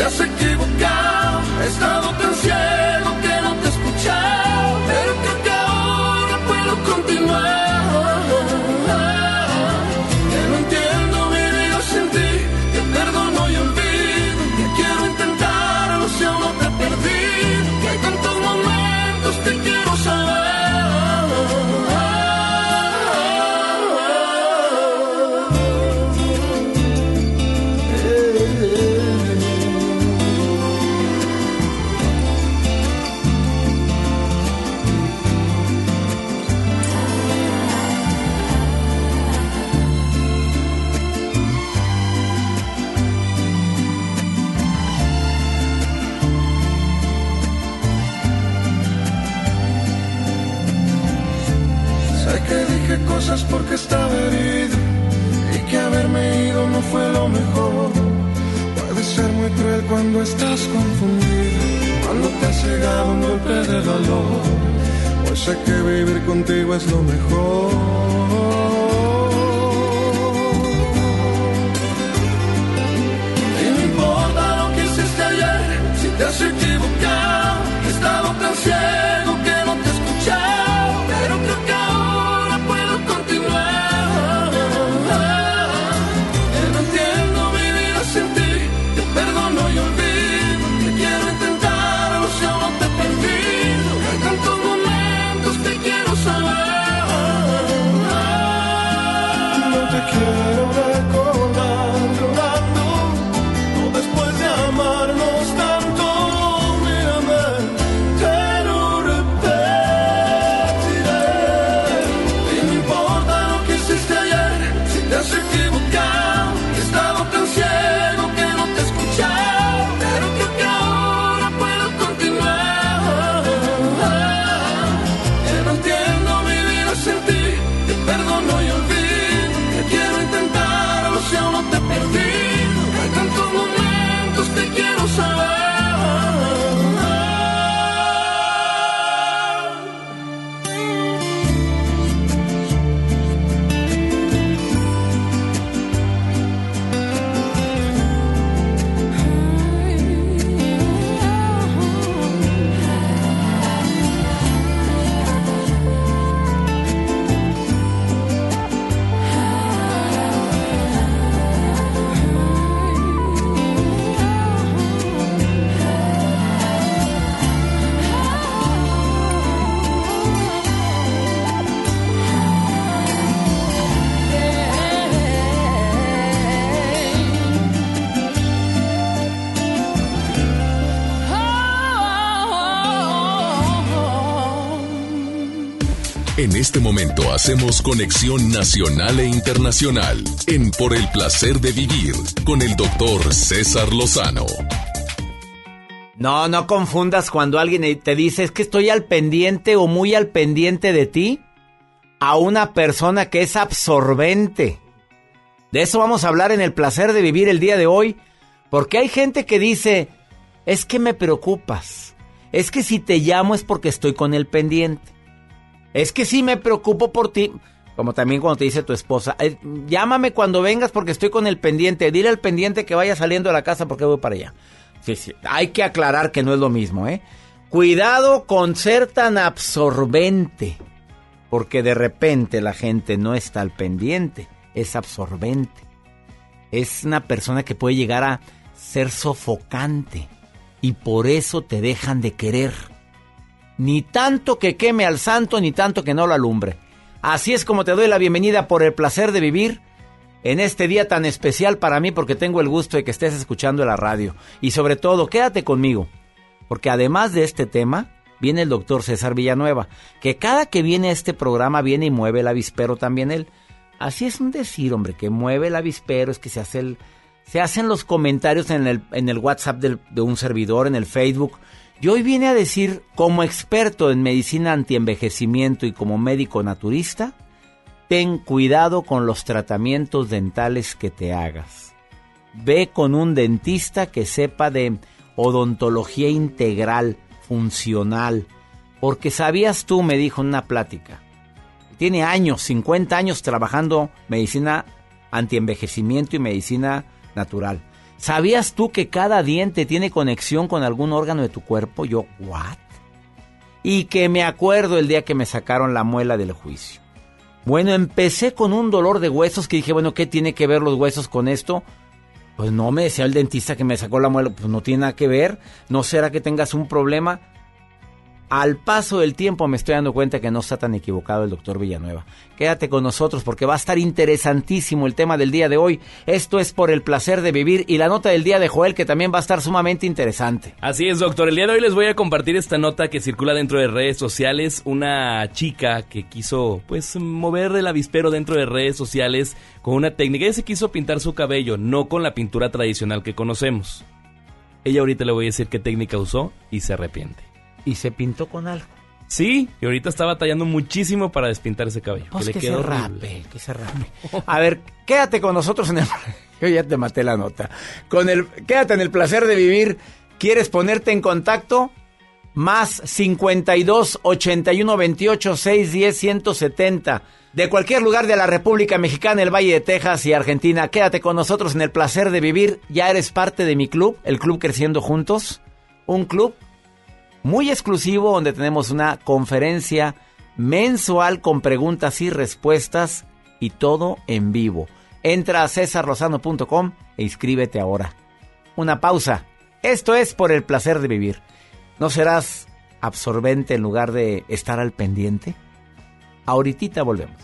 Te has equivocado, he estado tan ciego que no te he fue lo mejor. Puede ser muy cruel cuando estás confundido, cuando te ha llegado un golpe de dolor. Pues sé que vivir contigo es lo mejor. Te has equivocado, he estado tan ciego En este momento hacemos conexión nacional e internacional en Por el placer de vivir con el doctor César Lozano. No, no confundas cuando alguien te dice es que estoy al pendiente o muy al pendiente de ti a una persona que es absorbente. De eso vamos a hablar en el placer de vivir el día de hoy, porque hay gente que dice, es que me preocupas, Es que si te llamo es porque estoy con el pendiente. Es que sí me preocupo por ti. Como también cuando te dice tu esposa, "Eh, llámame cuando vengas porque estoy con el pendiente. Dile al pendiente que vaya saliendo de la casa porque voy para allá. Sí, sí. Hay que aclarar que no es lo mismo, ¿eh? Cuidado con ser tan absorbente. Porque de repente la gente no está al pendiente. Es absorbente. Es una persona que puede llegar a ser sofocante. Y por eso te dejan de querer. Ni tanto que queme al santo, ni tanto que no lo alumbre. Así es como te doy la bienvenida por el placer de vivir en este día tan especial para mí porque tengo el gusto de que estés escuchando la radio. Y sobre todo, quédate conmigo, porque además de este tema, viene el doctor César Villanueva, que cada que viene a este programa viene y mueve el avispero también él. Así es un decir, hombre, que mueve el avispero, es que se hace el, se hacen los comentarios en el, en el WhatsApp de un servidor, en el Facebook. Yo hoy vine a decir, como experto en medicina antienvejecimiento y como médico naturista, ten cuidado con los tratamientos dentales que te hagas. Ve con un dentista que sepa de odontología integral, funcional. Porque sabías tú, me dijo en una plática, tiene años, 50 años trabajando medicina antienvejecimiento y medicina natural. ¿Sabías tú que cada diente tiene conexión con algún órgano de tu cuerpo? Yo, ¿what? Y que me acuerdo el día que me sacaron la muela del juicio. Bueno, empecé con un dolor de huesos que dije, bueno, ¿qué tiene que ver los huesos con esto? Pues no me decía el dentista que me sacó la muela, pues no tiene nada que ver. ¿No será que tengas un problema? Al paso del tiempo me estoy dando cuenta que no está tan equivocado el doctor Villanueva. Quédate con nosotros porque va a estar interesantísimo el tema del día de hoy. Esto es por el placer de vivir y la nota del día de Joel que también va a estar sumamente interesante. Así es, doctor. El día de hoy les voy a compartir esta nota que circula dentro de redes sociales. Una chica que quiso, pues, mover el avispero dentro de redes sociales con una técnica. Ella se quiso pintar su cabello, no con la pintura tradicional que conocemos. Ella ahorita le voy a decir qué técnica usó y se arrepiente. Y se pintó con algo. Sí, y ahorita está batallando muchísimo para despintar ese cabello. Pues que que le quedó se rape, que se rape. (laughs) A ver, quédate con nosotros en el... (laughs) Yo ya te maté la nota. Con el... Quédate en el placer de vivir. ¿Quieres ponerte en contacto? Más 52 81 28 610 170. De cualquier lugar de la República Mexicana, el Valle de Texas y Argentina. Quédate con nosotros en el placer de vivir. Ya eres parte de mi club, el Club Creciendo Juntos. Un club muy exclusivo donde tenemos una conferencia mensual con preguntas y respuestas y todo en vivo. Entra a cesarlozano.com e inscríbete ahora. Una pausa. Esto es por el placer de vivir. ¿No serás absorbente en lugar de estar al pendiente? Ahorita volvemos.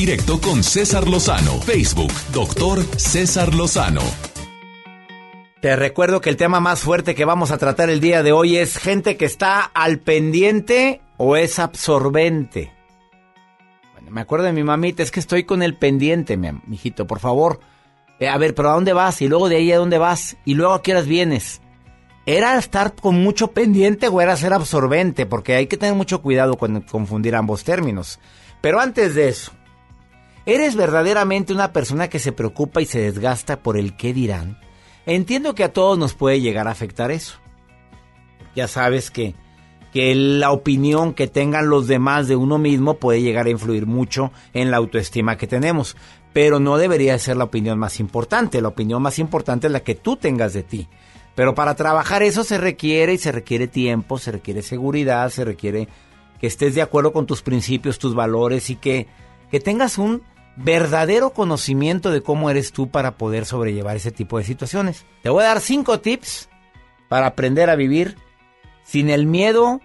Directo con César Lozano. Facebook, doctor César Lozano. Te recuerdo que el tema más fuerte que vamos a tratar el día de hoy es gente que está al pendiente o es absorbente. Me acuerdo de mi mamita, es que estoy con el pendiente, mi mijito, por favor. Eh, a ver, pero ¿a dónde vas? Y luego de ahí a dónde vas? Y luego a qué horas vienes. ¿Era estar con mucho pendiente o era ser absorbente? Porque hay que tener mucho cuidado con confundir ambos términos. Pero antes de eso, ¿eres verdaderamente una persona que se preocupa y se desgasta por el qué dirán? Entiendo que a todos nos puede llegar a afectar eso. Ya sabes que, que la opinión que tengan los demás de uno mismo puede llegar a influir mucho en la autoestima que tenemos. Pero no debería ser la opinión más importante. La opinión más importante es la que tú tengas de ti. Pero para trabajar eso se requiere y se requiere tiempo, se requiere seguridad, se requiere que estés de acuerdo con tus principios, tus valores y que, que tengas un verdadero conocimiento de cómo eres tú para poder sobrellevar ese tipo de situaciones. Te voy a dar cinco tips para aprender a vivir sin el miedo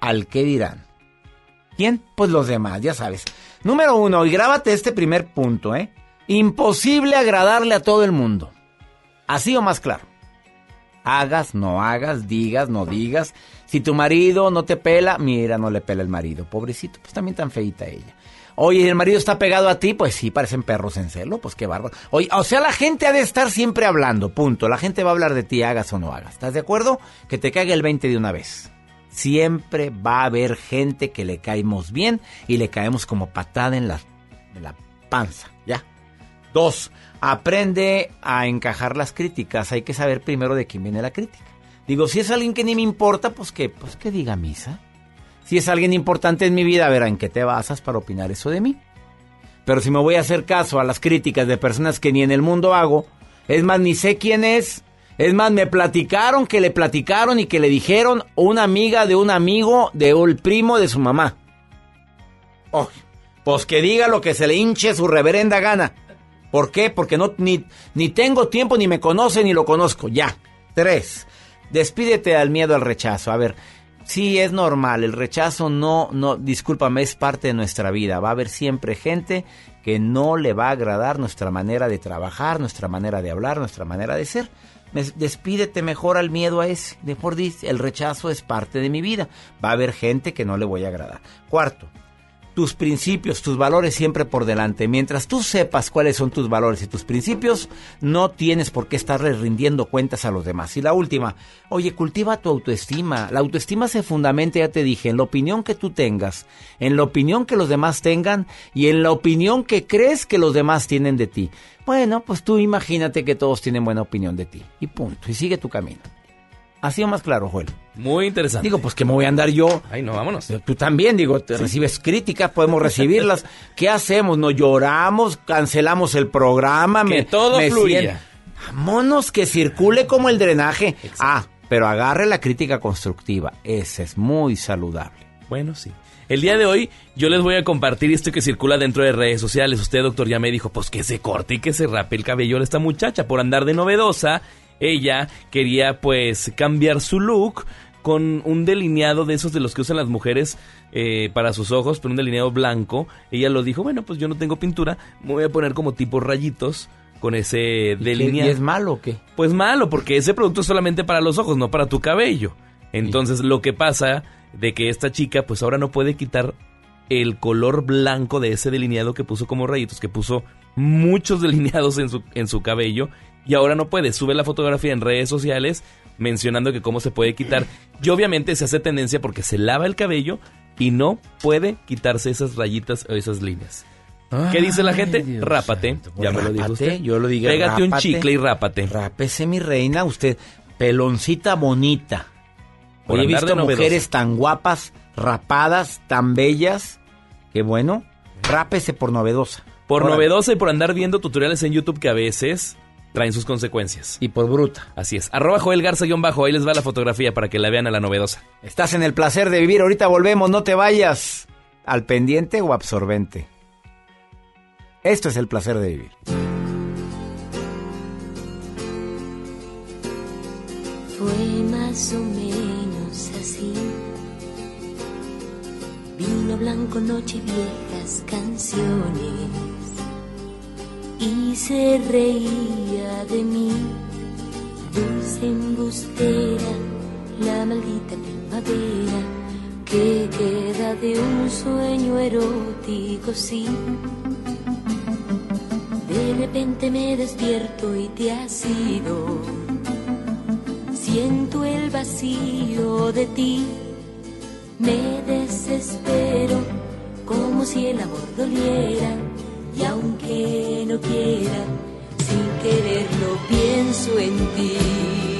al que dirán. ¿Quién? Pues los demás, ya sabes. Número uno, y grábate este primer punto, ¿eh? Imposible agradarle a todo el mundo. Así o más claro. Hagas, no hagas, digas, no digas. Si tu marido no te pela, mira, no le pela el marido. Pobrecito, pues también tan feita ella. Oye, el marido está pegado a ti, pues sí, parecen perros en celo, pues qué bárbaro. Oye, o sea, la gente ha de estar siempre hablando, punto. La gente va a hablar de ti, hagas o no hagas. ¿Estás de acuerdo? Que te caiga el 20 de una vez. Siempre va a haber gente que le caemos bien y le caemos como patada en la, en la panza, ¿ya? Dos, aprende a encajar las críticas. Hay que saber primero de quién viene la crítica. Digo, si es alguien que ni me importa, pues que, pues que diga misa. Si es alguien importante en mi vida, a ver, ¿en qué te basas para opinar eso de mí? Pero si me voy a hacer caso a las críticas de personas que ni en el mundo hago, es más, ni sé quién es. Es más, me platicaron que le platicaron y que le dijeron una amiga de un amigo de un primo de su mamá. Oh, pues que diga lo que se le hinche su reverenda gana. ¿Por qué? Porque no, ni, ni tengo tiempo, ni me conoce, ni lo conozco. Ya. Tres. Despídete al miedo al rechazo. A ver, sí es normal. El rechazo no, no, discúlpame, es parte de nuestra vida. Va a haber siempre gente que no le va a agradar nuestra manera de trabajar, nuestra manera de hablar, nuestra manera de ser. Despídete mejor al miedo a ese. Mejor dice, el rechazo es parte de mi vida. Va a haber gente que no le voy a agradar. Cuarto, tus principios, tus valores siempre por delante. Mientras tú sepas cuáles son tus valores y tus principios, no tienes por qué estarle rindiendo cuentas a los demás. Y la última, oye, cultiva tu autoestima. La autoestima se fundamenta, ya te dije, en la opinión que tú tengas, en la opinión que los demás tengan y en la opinión que crees que los demás tienen de ti. Bueno, pues tú imagínate que todos tienen buena opinión de ti. Y punto. Y sigue tu camino. Así o más claro, Joel. Muy interesante. Digo, pues que me voy a andar yo. Ay, no, vámonos. Tú también, digo, te recibes críticas, podemos recibirlas. (laughs) ¿Qué hacemos? ¿Nos lloramos? ¿Cancelamos el programa? Que todo fluya. siento- Vámonos, que circule como el drenaje. Ah, pero agarre la crítica constructiva. Ese es muy saludable. Bueno, sí. El día de hoy yo les voy a compartir esto que circula dentro de redes sociales. Usted, doctor, ya me dijo, pues que se corte y que se rape el cabello a esta muchacha por andar de novedosa. Ella quería pues cambiar su look con un delineado de esos de los que usan las mujeres eh, para sus ojos, pero un delineado blanco. Ella lo dijo, bueno, pues yo no tengo pintura, me voy a poner como tipo rayitos con ese delineado. ¿Y es malo o qué? Pues malo, porque ese producto es solamente para los ojos, no para tu cabello. Entonces lo que pasa de que esta chica pues ahora no puede quitar el color blanco de ese delineado que puso como rayitos, que puso muchos (laughs) delineados en su, en su cabello y ahora no puede. Sube la fotografía en redes sociales mencionando que cómo se puede quitar. Y obviamente se hace tendencia porque se lava el cabello y no puede quitarse esas rayitas o esas líneas. ¿Qué dice la gente? Dios rápate. ya me lo dijo usted. Yo lo digo. Pégate un chicle y rápate. Rápese, mi reina. Usted, peloncita bonita. Por Hoy he visto mujeres tan guapas, rapadas, tan bellas. Que bueno, rápese por novedosa. Por novedosa y por andar viendo tutoriales en YouTube que a veces traen sus consecuencias. Y por bruta. Así es. Arroba Joel Garza guion bajo. Ahí les va la fotografía para que la vean a la novedosa. Estás en el placer de vivir. Ahorita volvemos. No te vayas. ¿Al pendiente o absorbente? Esto es el placer de vivir. Fue más o menos así. Vino blanco, noche y viejas canciones. Y se reía de mí, dulce embustera, la maldita primavera que queda de un sueño erótico, sí. De repente me despierto y te has ido. Siento el vacío de ti. Me desespero como si el amor doliera. Y aunque no quiera, sin quererlo pienso en ti.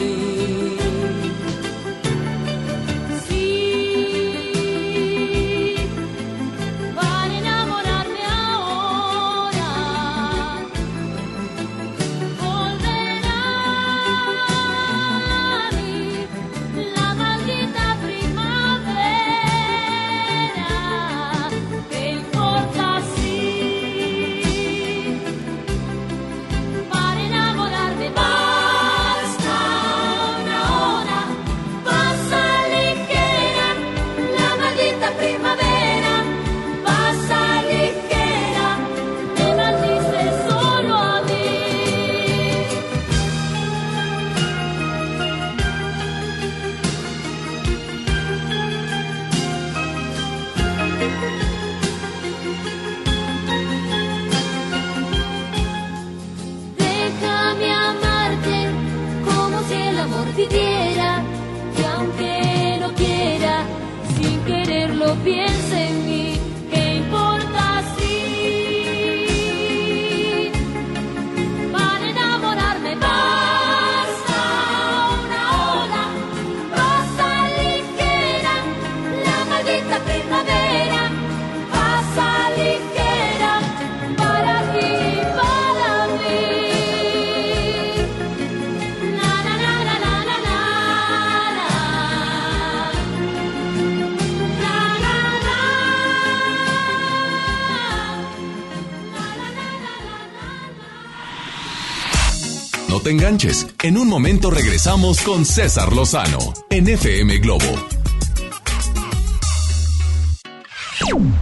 En un momento regresamos con César Lozano en FM Globo.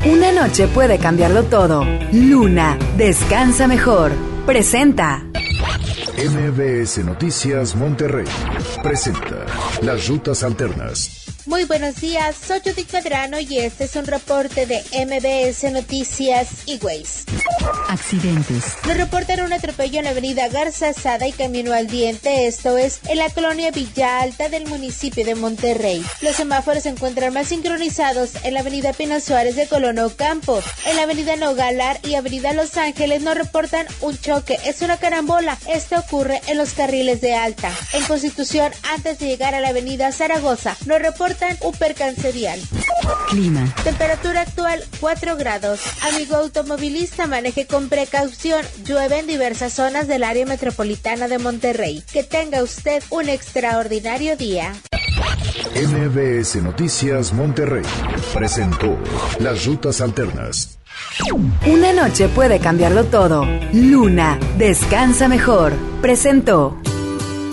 Una noche puede cambiarlo todo. Luna, descansa mejor. Presenta. MBS Noticias Monterrey presenta Las Rutas Alternas. Muy buenos días, soy Judith Medrano y este es un reporte de MBS Noticias y Ways. Accidentes. Nos reportan un atropello en la avenida Garza Sada y Camino al Diente, esto es en la colonia Villa Alta del municipio de Monterrey. Los semáforos se encuentran más sincronizados en la avenida Pino Suárez de Colón Ocampo. En la avenida Nogalar y avenida Los Ángeles nos reportan un choque, es una carambola. Esto ocurre en los carriles de alta. En Constitución, antes de llegar a la avenida Zaragoza, nos reportan un percance vial. Clima. Temperatura actual 4 grados. Amigo automovilista, maneje con precaución. Llueve en diversas zonas del área metropolitana de Monterrey. Que tenga usted un extraordinario día. MBS Noticias Monterrey presentó Las Rutas Alternas. Una noche puede cambiarlo todo. Luna, descansa mejor. Presentó.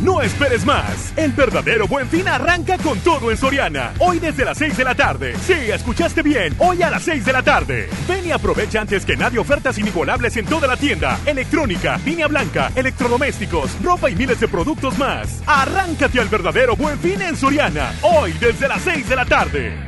No esperes más. El verdadero buen fin arranca con todo en Soriana. Hoy desde las 6 de la tarde. Sí, escuchaste bien. Hoy a las 6 de la tarde. Ven y aprovecha antes que nadie ofertas inigualables en toda la tienda. Electrónica, línea blanca, electrodomésticos, ropa y miles de productos más. Arráncate al verdadero buen fin en Soriana. Hoy desde las 6 de la tarde.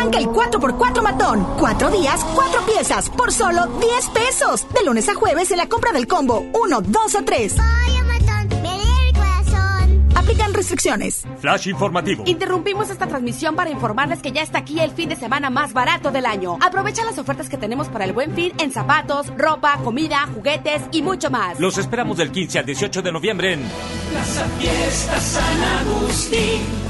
Arranca el 4x4 matón. Cuatro días, cuatro piezas, por solo 10 pesos. De lunes a jueves en la compra del combo 1, 2 o 3. Aplican restricciones. Flash informativo. Interrumpimos esta transmisión para informarles que ya está aquí el fin de semana más barato del año. Aprovecha las ofertas que tenemos para el buen fin en zapatos, ropa, comida, juguetes y mucho más. Los esperamos del 15 al 18 de noviembre en Plaza Fiesta San Agustín.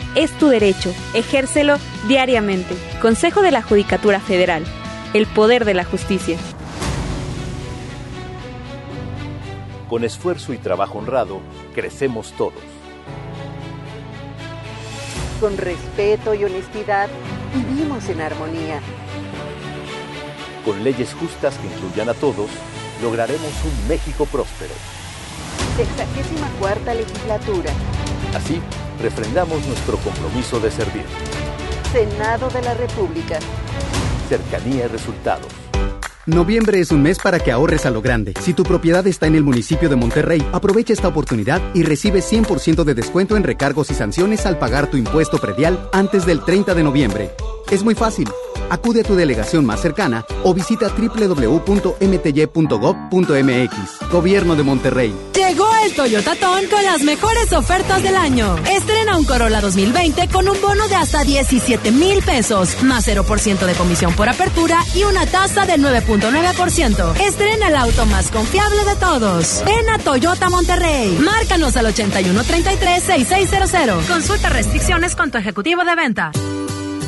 es tu derecho. Ejércelo diariamente. Consejo de la Judicatura Federal. El poder de la justicia. Con esfuerzo y trabajo honrado, crecemos todos. Con respeto y honestidad, vivimos en armonía. Con leyes justas que incluyan a todos, lograremos un México próspero. Sexagésima cuarta legislatura. Así, refrendamos nuestro compromiso de servir. Senado de la República. Cercanía y resultados. Noviembre es un mes para que ahorres a lo grande. Si tu propiedad está en el municipio de Monterrey, aprovecha esta oportunidad y recibe 100% de descuento en recargos y sanciones al pagar tu impuesto predial antes del 30 de noviembre. Es muy fácil. Acude a tu delegación más cercana o visita www.mty.gov.mx. Gobierno de Monterrey. Llegó el Toyota Ton con las mejores ofertas del año. Estrena un Corolla 2020 con un bono de hasta 17 mil pesos, más 0% de comisión por apertura y una tasa del 9.9%. Estrena el auto más confiable de todos. Ven a Toyota Monterrey. Márcanos al 8133-6600. Consulta restricciones con tu ejecutivo de venta.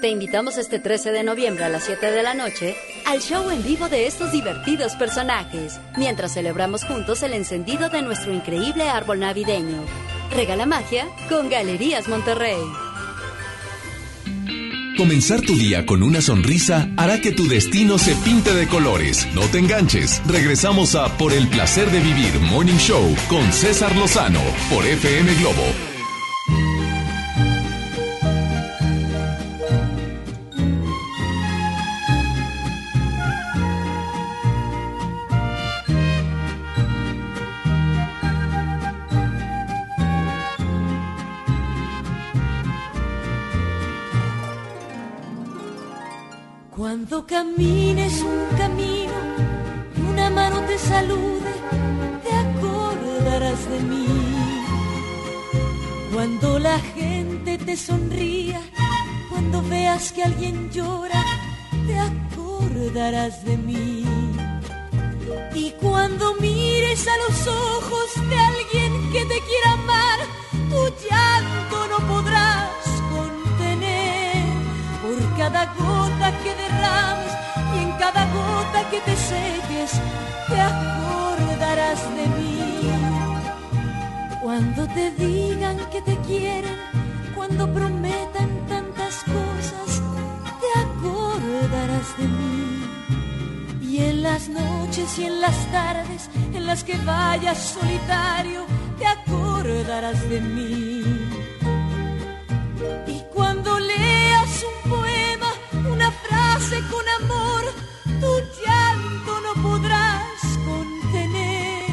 Te invitamos este 13 de noviembre a las 7 de la noche al show en vivo de estos divertidos personajes, mientras celebramos juntos el encendido de nuestro increíble árbol navideño. Regala magia con Galerías Monterrey. Comenzar tu día con una sonrisa hará que tu destino se pinte de colores. No te enganches. Regresamos a Por el placer de vivir Morning Show con César Lozano por FM Globo Cuando camines un camino una mano te salude, te acordarás de mí. Cuando la gente te sonría, cuando veas que alguien llora, te acordarás de mí. Y cuando mires a los ojos de alguien que te quiera amar, tu llanto no podrás. Por cada gota que derrames y en cada gota que te seques, te acordarás de mí. Cuando te digan que te quieren, cuando prometan tantas cosas, te acordarás de mí. Y en las noches y en las tardes en las que vayas solitario, te acordarás de mí. Y cuando leas un poema, con amor, tu llanto no podrás contener.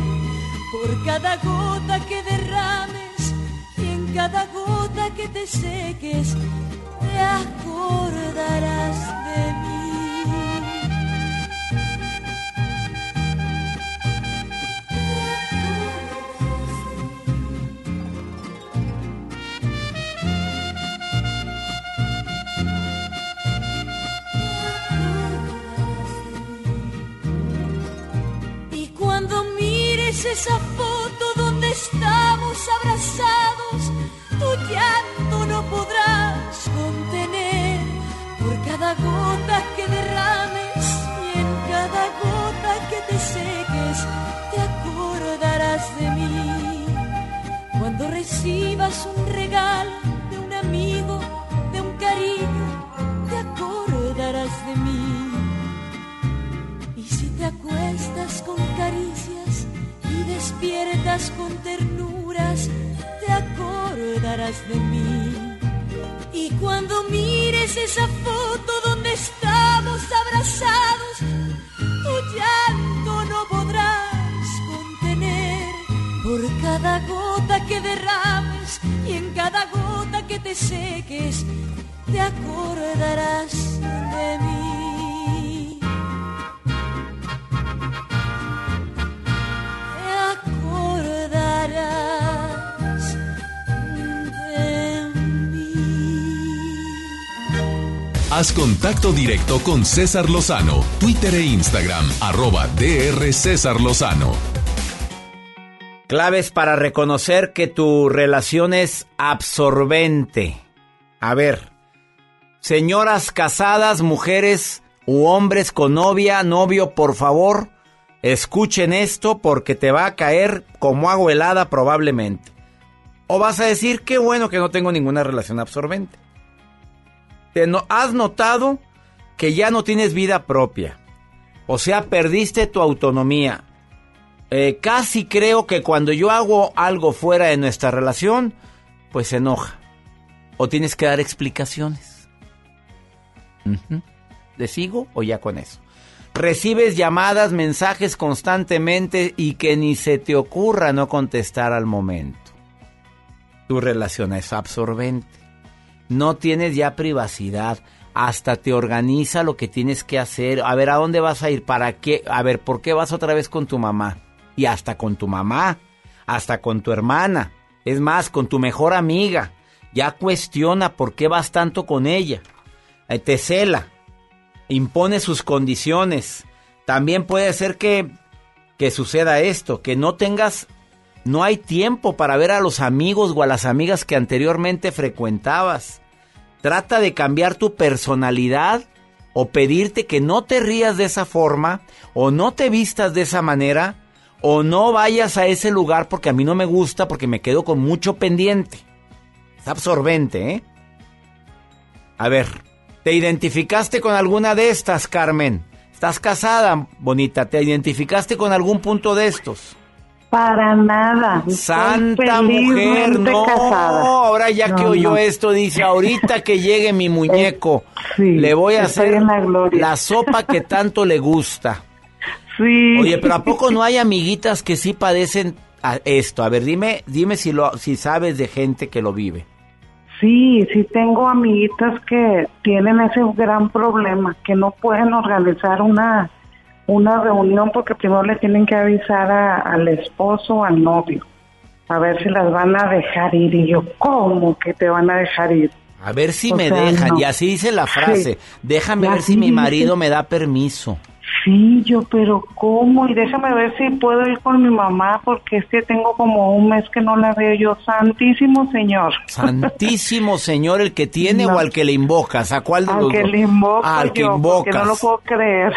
Por cada gota que derrames y en cada gota que te seques, te acordarás de mí. Esa foto donde estamos abrazados, tu llanto no podrás contener. Por cada gota que derrames y en cada gota que te seques, te acordarás de mí. Cuando recibas un regalo de un amigo, de un cariño, te acordarás de mí. Y si te acuestas con caricias y despiertas con ternuras, te acordarás de mí. Y cuando mires esa foto donde estamos abrazados, tu llanto no podrás contener. Por cada gota que derrames y en cada gota que te seques, te acordarás de mí. Haz contacto directo con César Lozano, Twitter e Instagram, arroba DR César Lozano. Claves para reconocer que tu relación es absorbente. A ver, señoras casadas, mujeres u hombres con novia, novio, por favor, escuchen esto porque te va a caer como agua helada probablemente. O vas a decir, qué bueno que no tengo ninguna relación absorbente. Te no- ¿Has notado que ya no tienes vida propia? O sea, perdiste tu autonomía. Eh, casi creo que cuando yo hago algo fuera de nuestra relación, pues se enoja. O tienes que dar explicaciones. ¿Le sigo o ya con eso? Recibes llamadas, mensajes constantemente y que ni se te ocurra no contestar al momento. Tu relación es absorbente. No tienes ya privacidad. Hasta te organiza lo que tienes que hacer. A ver, ¿a dónde vas a ir? ¿Para qué? A ver, ¿por qué vas otra vez con tu mamá? Y hasta con tu mamá. Hasta con tu hermana. Es más, con tu mejor amiga. Ya cuestiona por qué vas tanto con ella. Eh, Te cela. Impone sus condiciones. También puede ser que, que suceda esto, que no tengas, no hay tiempo para ver a los amigos o a las amigas que anteriormente frecuentabas. Trata de cambiar tu personalidad o pedirte que no te rías de esa forma o no te vistas de esa manera o no vayas a ese lugar porque a mí no me gusta porque me quedo con mucho pendiente. Es absorbente, ¿eh? A ver, ¿te identificaste con alguna de estas, Carmen? ¿Estás casada, bonita? ¿Te identificaste con algún punto de estos? Para nada. Santa mujer, no. casada. Ahora ya No, que oyó no. esto, dice, ahorita que llegue mi muñeco, le voy a hacer la la sopa que tanto le gusta. (laughs) Sí. Oye, pero ¿a poco no hay amiguitas que sí padecen a esto? A ver, dime, dime si lo, si sabes de gente que lo vive. Sí, sí tengo amiguitas que tienen ese gran problema, que no pueden organizar una, una reunión porque primero le tienen que avisar a- al esposo o al novio, a ver si las van a dejar ir. Y yo, ¿cómo que te van a dejar ir? A ver si O me sea, dejan. no. Y así dice la frase. Sí. Déjame ver si mi marido me da permiso. Sí, yo, pero ¿cómo? Y déjame ver si puedo ir con mi mamá, porque es que tengo como un mes que no la veo yo. Santísimo Señor. Santísimo Señor, el que tiene No. o al que le invocas. ¿A cuál de Al los que dos? le invoco Al que yo, invocas. no lo puedo creer.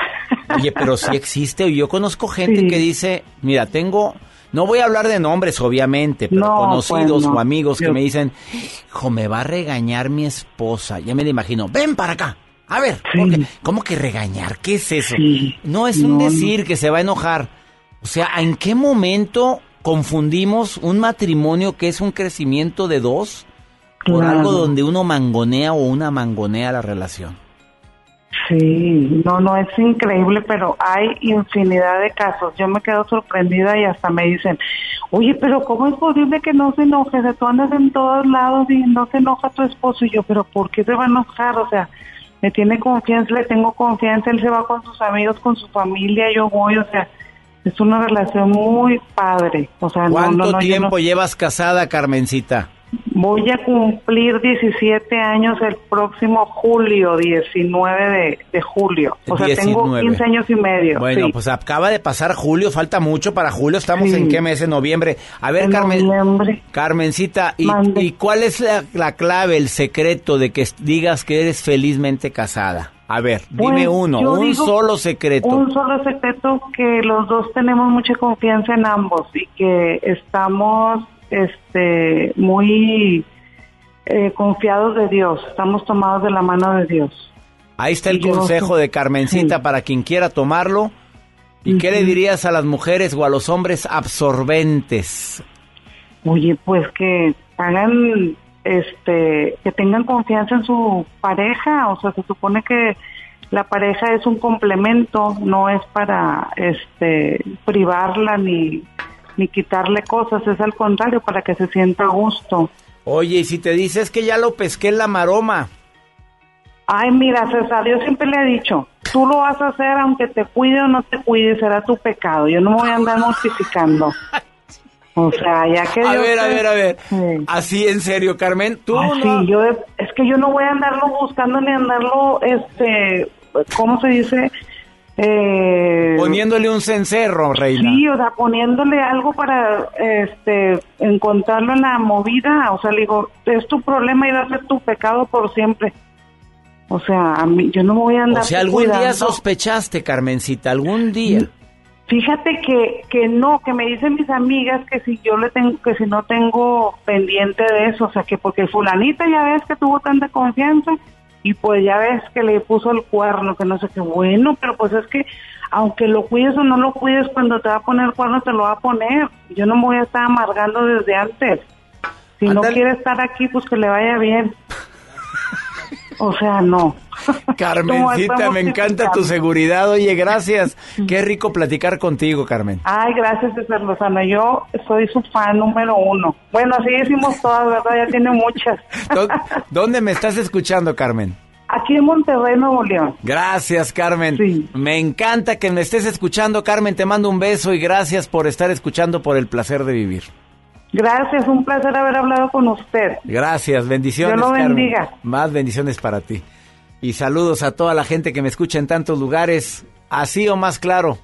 Oye, pero sí existe. Yo conozco gente Sí. que dice, mira, tengo, no voy a hablar de nombres, obviamente, pero No, conocidos pues no. o amigos que me dicen, hijo, me va a regañar mi esposa. Ya me la imagino, ven para acá. A ver, ¿cómo que, cómo que regañar? ¿Qué es eso? No es un No, no. decir que se va a enojar. O sea, ¿en qué momento confundimos un matrimonio que es un crecimiento de dos por Claro. algo donde uno mangonea o una mangonea la relación? Sí, no, no, es increíble, pero hay infinidad de casos. Yo me quedo sorprendida y hasta me dicen, oye, pero ¿cómo es posible que no se enoje? Tú andas en todos lados y no se enoja tu esposo. Y yo, pero ¿por qué se va a enojar? O sea, me tiene confianza, le tengo confianza, él se va con sus amigos, con su familia, yo voy, o sea, es una relación muy padre. O sea, ¿Cuánto no, no, yo tiempo llevas casada, Carmencita? Voy a cumplir 17 años el próximo julio, 19 de, de julio. O sea, tengo 19. 15 años y medio. Bueno, sí. pues acaba de pasar julio, falta mucho para julio, estamos Sí. en qué mes, en noviembre. A ver, En Carmen, noviembre. Carmencita, ¿y, cuál es la, la clave, el secreto de que digas que eres felizmente casada? A ver, dime Pues, uno, un solo secreto. Un solo secreto que los dos tenemos mucha confianza en ambos y que estamos este muy eh, confiados de Dios, estamos tomados de la mano de Dios. Ahí está el y yo- consejo de Carmencita para quien quiera tomarlo. ¿Y qué le dirías a las mujeres o a los hombres absorbentes? Oye, pues que hagan, este, que tengan confianza en su pareja, o sea, se supone que la pareja es un complemento, no es para, este, privarla ni, ni quitarle cosas, es al contrario, para que se sienta a gusto. Oye, y si te dices que ya lo pesqué en la maroma, Ay, mira, César, yo siempre le he dicho, tú lo vas a hacer aunque te cuide o no te cuide, será tu pecado. Yo no me voy a andar mortificando. (laughs) O sea, ya que A Dios ver, a ver, a ver. Así en serio, Carmen, tú Ay, no- sí, yo es que yo no voy a andarlo buscando ni andarlo, este, ¿cómo se dice? Eh, poniéndole un cencerro, reina. Sí, o sea, poniéndole algo para, este, encontrarlo en la movida. O sea, le digo, es tu problema y ser tu pecado por siempre. O sea, a mí, yo no me voy a andar O sea, algún día sospechaste, Carmencita, algún día. Fíjate que, que no, que me dicen mis amigas que si yo le tengo, que si no tengo pendiente de eso, o sea, que porque fulanita ya ves que tuvo tanta confianza y pues ya ves que le puso el cuerno, que no sé qué, bueno, pero pues es que aunque lo cuides o no lo cuides, cuando te va a poner el cuerno te lo va a poner. Yo no me voy a estar amargando desde antes. Si no quiere estar aquí, pues que le vaya bien. O sea, no. (laughs) Carmencita, me encanta tu seguridad. Oye, gracias. (laughs) Qué rico platicar contigo, Carmen. Ay, gracias, César Lozano. Yo soy su fan número uno. Bueno, así decimos todas, ¿verdad? Ya tiene muchas. (laughs) ¿Dó- ¿Dónde me estás escuchando, Carmen? Aquí en Monterrey, Nuevo León. Gracias, Carmen. Me encanta que me estés escuchando, Carmen. Te mando un beso y gracias por estar escuchando por el placer de vivir. Gracias, un placer haber hablado con usted. Gracias, bendiciones. Dios lo Carmen. bendiga. Más bendiciones para ti. Y saludos a toda la gente que me escucha en tantos lugares, así o más claro.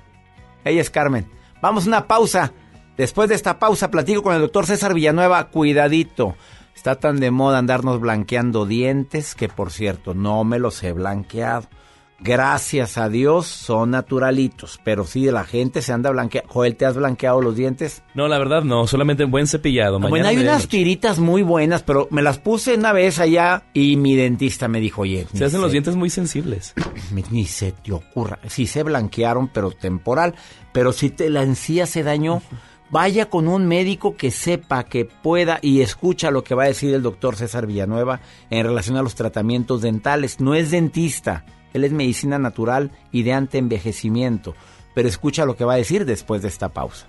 Ella es Carmen. Vamos a una pausa. Después de esta pausa platico con el doctor César Villanueva. Cuidadito. Está tan de moda andarnos blanqueando dientes que, por cierto, no me los he blanqueado. Gracias a Dios son naturalitos, pero sí la gente se anda blanqueando. Joel, ¿te has blanqueado los dientes? No, la verdad no, solamente buen cepillado. Bueno, Mañana hay me- unas tiritas muy buenas, pero me las puse una vez allá y mi dentista me dijo, oye, Se hacen los dientes muy sensibles. (clears throat) ni- ni se te ocurra. Sí se blanquearon, pero temporal. Pero si te la encía se dañó, vaya con un médico que sepa, que pueda y escucha lo que va a decir el doctor César Villanueva en relación a los tratamientos dentales. No es dentista, él es medicina natural y de antienvejecimiento. Pero escucha lo que va a decir después de esta pausa.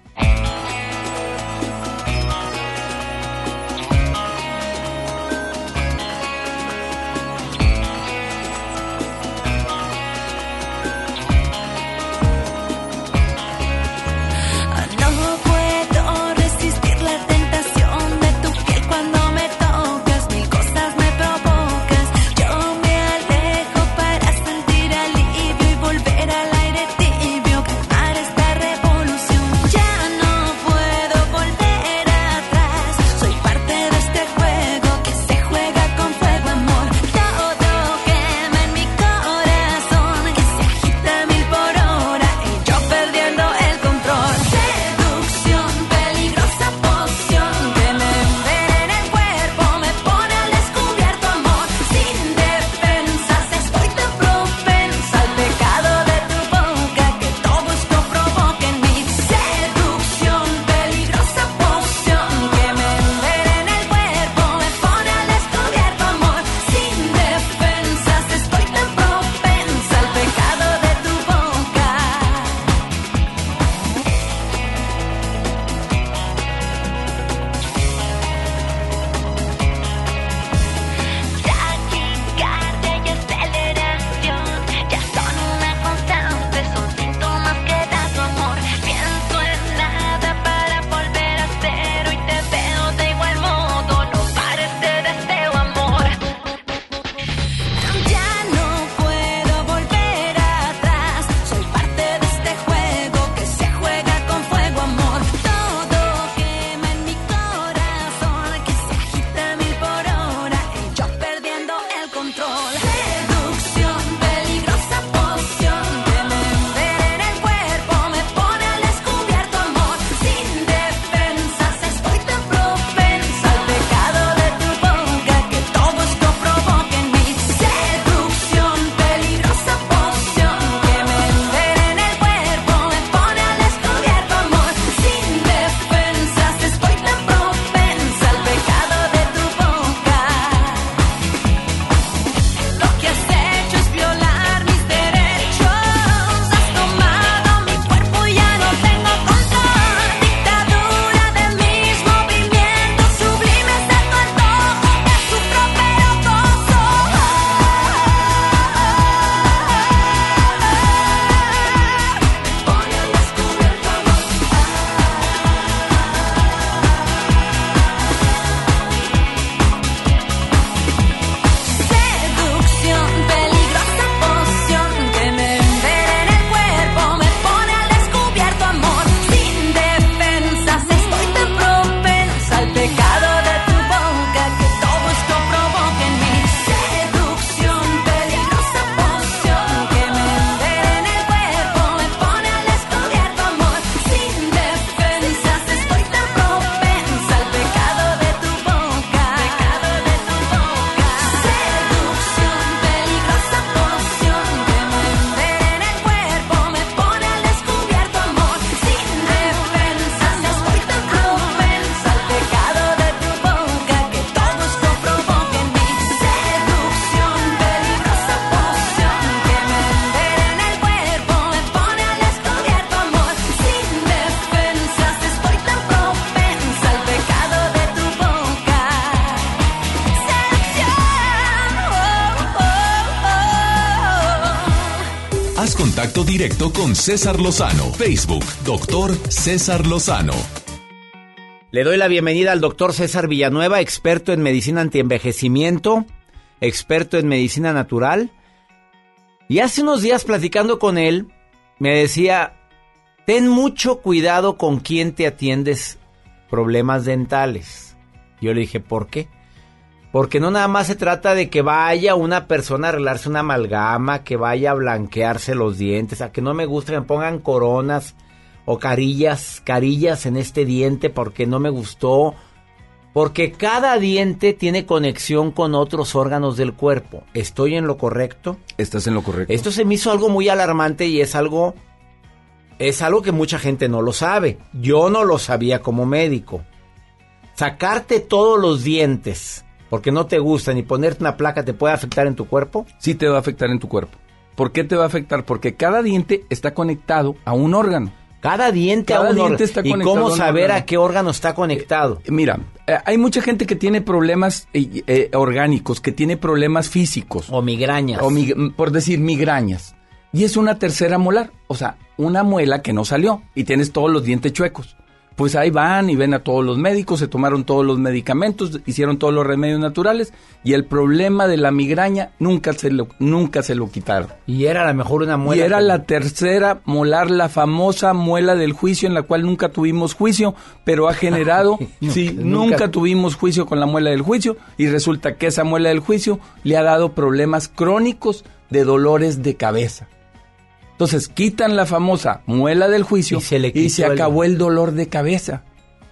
Con César Lozano. Facebook, doctor César Lozano. Le doy la bienvenida al doctor César Villanueva, experto en medicina antienvejecimiento, experto en medicina natural. Y hace unos días platicando con él, me decía, ten mucho cuidado con quién te atiendes problemas dentales. Yo le dije, ¿por qué? Porque no nada más se trata de que vaya una persona a arreglarse una amalgama, que vaya a blanquearse los dientes, a que no me gusta que me pongan coronas o carillas, carillas en este diente porque no me gustó. Porque cada diente tiene conexión con otros órganos del cuerpo. ¿Estoy en lo correcto? Estás en lo correcto. Esto se me hizo algo muy alarmante y es algo es algo que mucha gente no lo sabe. Yo no lo sabía como médico. Sacarte todos los dientes porque no te gustan y ponerte una placa te puede afectar en tu cuerpo? Sí te va a afectar en tu cuerpo. ¿Por qué te va a afectar? Porque cada diente está conectado a un órgano. Cada diente Cada a un diente órgano. está ¿Y conectado cómo saber a qué órgano está conectado? Mira, eh, hay mucha gente que tiene problemas eh, eh, orgánicos, que tiene problemas físicos. O migrañas. O mig- por decir migrañas. Y es una tercera molar, o sea, una muela que no salió y tienes todos los dientes chuecos. Pues ahí van y ven a todos los médicos, se tomaron todos los medicamentos, hicieron todos los remedios naturales y el problema de la migraña nunca se lo, nunca se lo quitaron. Y era a lo mejor una muela. Y era la tercera molar, la famosa muela del juicio, en la cual nunca tuvimos juicio, pero ha generado, (laughs) sí, nunca. nunca tuvimos juicio con la muela del juicio, y resulta que esa muela del juicio le ha dado problemas crónicos de dolores de cabeza. Entonces quitan la famosa muela del juicio Y se le y se quitó el- acabó el dolor de cabeza.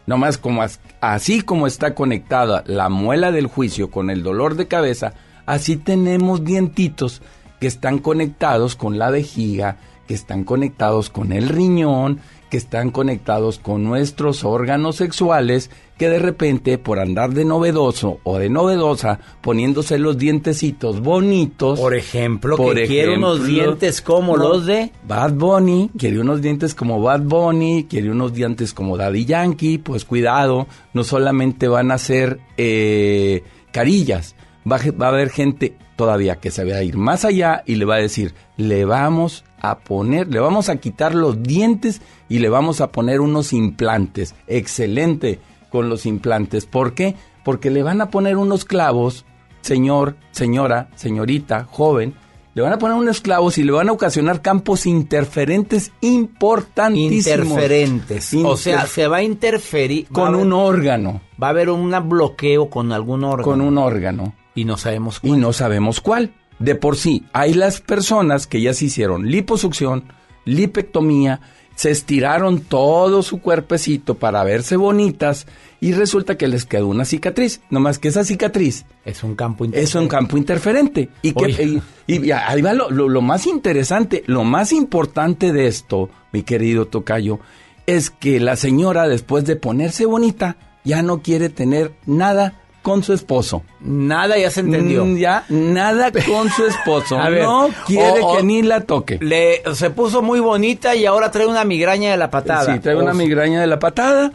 Nomás como as- así como está conectada la muela del juicio con el dolor de cabeza, así tenemos dientitos que están conectados con la vejiga, que están conectados con el riñón, que están conectados con nuestros órganos sexuales, que de repente por andar de novedoso o de novedosa, poniéndose los dientecitos bonitos. Por ejemplo, por que quiere unos dientes como no, los de... Bad Bunny, quiere unos dientes como Bad Bunny, quiere unos dientes como Daddy Yankee, pues cuidado, no solamente van a ser eh, carillas, va a haber gente todavía que se va a ir más allá y le va a decir, le vamos a poner, le vamos a quitar los dientes y le vamos a poner unos implantes. Excelente con los implantes. ¿Por qué? Porque le van a poner unos clavos, señor, señora, señorita, joven, le van a poner unos clavos y le van a ocasionar campos interferentes importantísimos. Interferentes. O sea, se va a interferir. va a con haber- un órgano. Va a haber un bloqueo con algún órgano. Con un órgano. Y no sabemos Y no sabemos cuál. De por sí, hay las personas que ya se hicieron liposucción, lipectomía, se estiraron todo su cuerpecito para verse bonitas y resulta que les quedó una cicatriz. Nomás que esa cicatriz Es un campo es un campo interferente. Y, que, y, y ahí va lo, lo- lo más interesante, lo más importante de esto, mi querido Tocayo, es que la señora después de ponerse bonita ya no quiere tener nada con su esposo. Nada ya se entendió. Mm, Ya nada (laughs) con su esposo. (laughs) A ver, no quiere o- que ni la toque. Le, se puso muy bonita y ahora trae una migraña de la patada. Sí, trae una migraña de la patada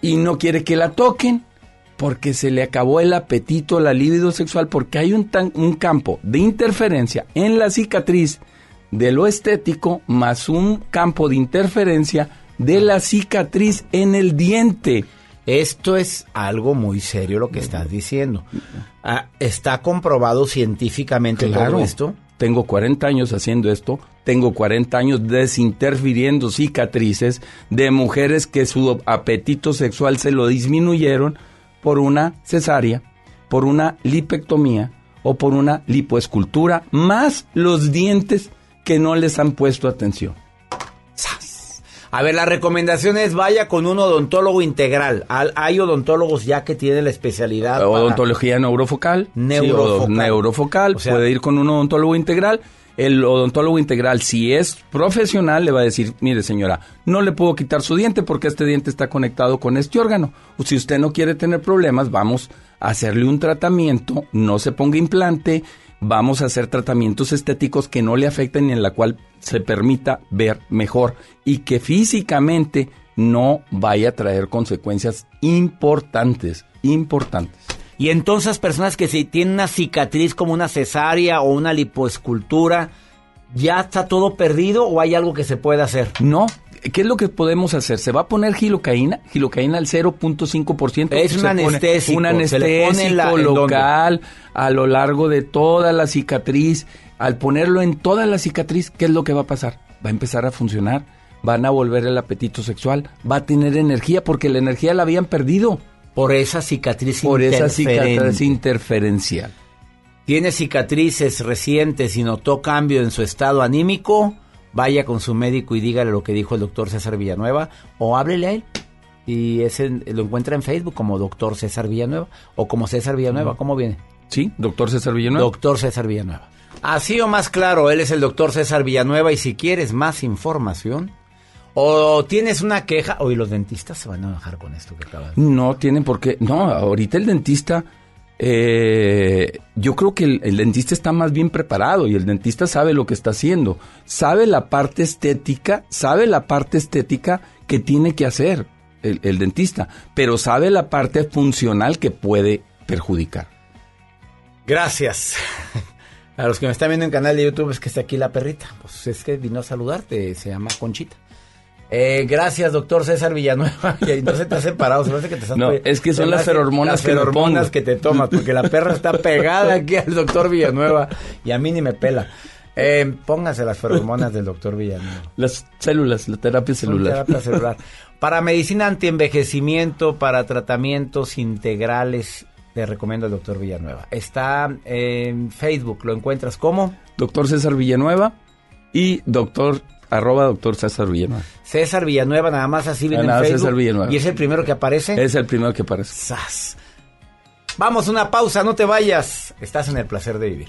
y no quiere que la toquen porque se le acabó el apetito, la libido sexual, porque hay un, tan- un campo de interferencia en la cicatriz de lo estético más un campo de interferencia de la cicatriz en el diente. Esto es algo muy serio lo que estás diciendo. Ah, ¿Está comprobado científicamente todo esto? Tengo 40 años haciendo esto. Tengo 40 años desinterfiriendo cicatrices de mujeres que su apetito sexual se lo disminuyeron por una cesárea, por una lipectomía o por una lipoescultura, más los dientes que no les han puesto atención. A ver, la recomendación es vaya con un odontólogo integral. Al- Hay odontólogos ya que tienen la especialidad. para- Odontología neurofocal. Neurofocal. Sí, neurofocal. O sea- puede ir con un odontólogo integral. El odontólogo integral, si es profesional, le va a decir, mire señora, no le puedo quitar su diente porque este diente está conectado con este órgano. Si usted no quiere tener problemas, vamos a hacerle un tratamiento, no se ponga implante, vamos a hacer tratamientos estéticos que no le afecten y en la cual se permita ver mejor y que físicamente no vaya a traer consecuencias importantes, importantes. Y entonces personas que si tienen una cicatriz como una cesárea o una lipoescultura, ¿Ya está todo perdido o hay algo que se puede hacer? No. ¿Qué es lo que podemos hacer? Se va a poner gilocaína, gilocaína al 0.5%. Es un anestésico, local a lo largo de toda la cicatriz. Al ponerlo en toda la cicatriz, ¿qué es lo que va a pasar? Va a empezar a funcionar, van a volver el apetito sexual, va a tener energía porque la energía la habían perdido. Por esa cicatriz Por esa cicatriz interferencial. tiene cicatrices recientes y notó cambio en su estado anímico, vaya con su médico y dígale lo que dijo el doctor César Villanueva o háblele a él. Y ese lo encuentra en Facebook como doctor César Villanueva o como César Villanueva. ¿Cómo viene? Sí, doctor César Villanueva. Doctor César Villanueva. Así o más claro, él es el doctor César Villanueva y si quieres más información o tienes una queja, hoy los dentistas se van a enojar con esto que acabas de No tienen por qué. No, ahorita el dentista. Eh, yo creo que el, dentista está más bien preparado y el dentista sabe lo que está haciendo. Sabe la parte estética, sabe la parte estética que tiene que hacer el, el dentista, pero sabe la parte funcional que puede perjudicar. Gracias. (laughs) A los que me están viendo en canal de YouTube es que está aquí la perrita. Pues es que vino a saludarte, se llama Conchita. Eh, gracias, doctor César Villanueva. (laughs) Y no se te ha separado, se hace que te estás No, es que son las ferormonas las que ferormonas que te tomas, porque la perra está pegada aquí al doctor Villanueva y a mí ni me pela. Eh, póngase las ferormonas del doctor Villanueva. Las células, la terapia celular. terapia (laughs) celular. Para medicina antienvejecimiento, para tratamientos integrales, te recomiendo el doctor Villanueva. Está en Facebook, lo encuentras como Doctor César Villanueva y doctor arroba doctor César Villanueva. César Villanueva, nada más así viene Nada, en Facebook. César Villanueva. Y es el primero que aparece. Es el primero que aparece. ¡Sas! Vamos, una pausa, no te vayas. Estás en el placer de vivir.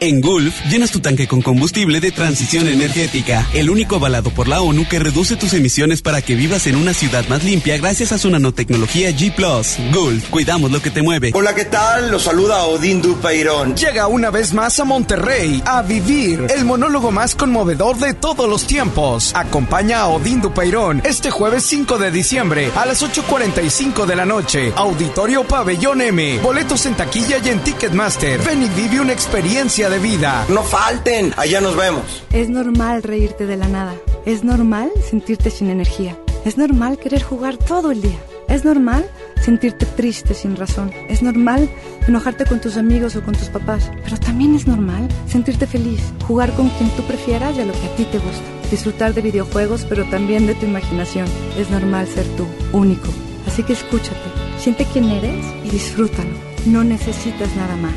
En Gulf, llenas tu tanque con combustible de transición energética, el único avalado por la ONU que reduce tus emisiones para que vivas en una ciudad más limpia gracias a su nanotecnología G ⁇ Gulf, cuidamos lo que te mueve. Hola, ¿qué tal? Los saluda Odín Dupeirón. Llega una vez más a Monterrey a vivir el monólogo más conmovedor de todos los tiempos. Acompaña a Odín Dupeirón este jueves 5 de diciembre a las 8.45 de la noche. Auditorio Pabellón M. Boletos en taquilla y en Ticketmaster. Ven y vive una experiencia de vida. No falten, allá nos vemos. Es normal reírte de la nada. Es normal sentirte sin energía. Es normal querer jugar todo el día. Es normal sentirte triste sin razón. Es normal enojarte con tus amigos o con tus papás. Pero también es normal sentirte feliz, jugar con quien tú prefieras y a lo que a ti te gusta. Disfrutar de videojuegos, pero también de tu imaginación. Es normal ser tú, único. Así que escúchate, siente quién eres y disfrútalo. No necesitas nada más.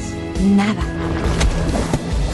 Nada.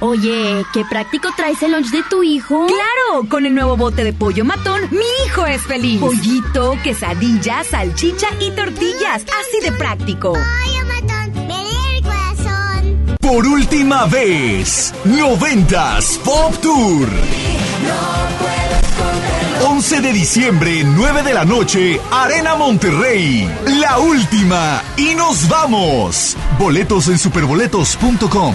Oye, qué práctico traes el lunch de tu hijo. Claro, con el nuevo bote de pollo matón, mi hijo es feliz. Pollito, quesadilla, salchicha y tortillas, así de práctico. Pollo matón, me el corazón. Por última vez, 90s Pop Tour. 11 de diciembre, 9 de la noche, Arena Monterrey. La última. Y nos vamos. Boletos en superboletos.com.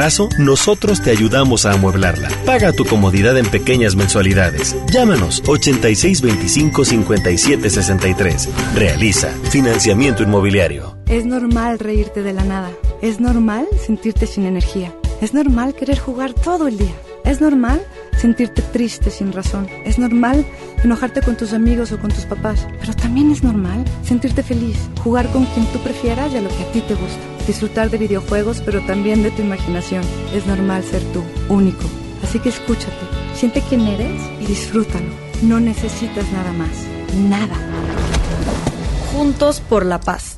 Nosotros te ayudamos a amueblarla. Paga tu comodidad en pequeñas mensualidades. Llámanos 8625-5763. Realiza financiamiento inmobiliario. Es normal reírte de la nada. Es normal sentirte sin energía. Es normal querer jugar todo el día. Es normal sentirte triste sin razón. Es normal enojarte con tus amigos o con tus papás. Pero también es normal sentirte feliz, jugar con quien tú prefieras y a lo que a ti te gusta. Disfrutar de videojuegos, pero también de tu imaginación. Es normal ser tú, único. Así que escúchate, siente quién eres y disfrútalo. No necesitas nada más. Nada. Juntos por la paz.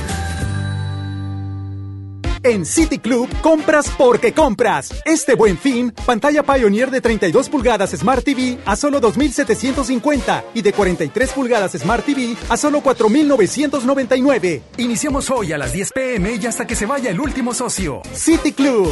En City Club, compras porque compras. Este buen fin, pantalla Pioneer de 32 pulgadas Smart TV a solo 2,750 y de 43 pulgadas Smart TV a solo 4,999. Iniciamos hoy a las 10 pm y hasta que se vaya el último socio. City Club.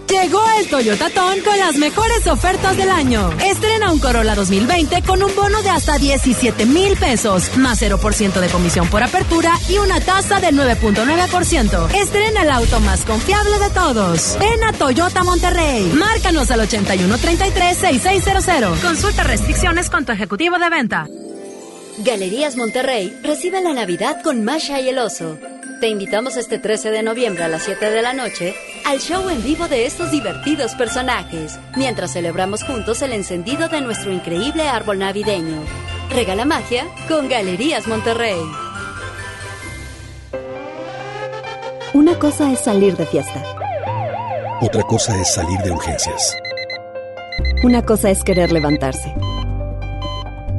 Llegó el Toyota Ton con las mejores ofertas del año. Estrena un Corolla 2020 con un bono de hasta 17 mil pesos, más 0% de comisión por apertura y una tasa del 9.9%. Estrena el auto más confiable de todos. Ven a Toyota Monterrey. Márcanos al 8133-6600. Consulta restricciones con tu ejecutivo de venta. Galerías Monterrey recibe la Navidad con Masha y el Oso. Te invitamos este 13 de noviembre a las 7 de la noche al show en vivo de estos divertidos personajes, mientras celebramos juntos el encendido de nuestro increíble árbol navideño. Regala magia con Galerías Monterrey. Una cosa es salir de fiesta. Otra cosa es salir de urgencias. Una cosa es querer levantarse.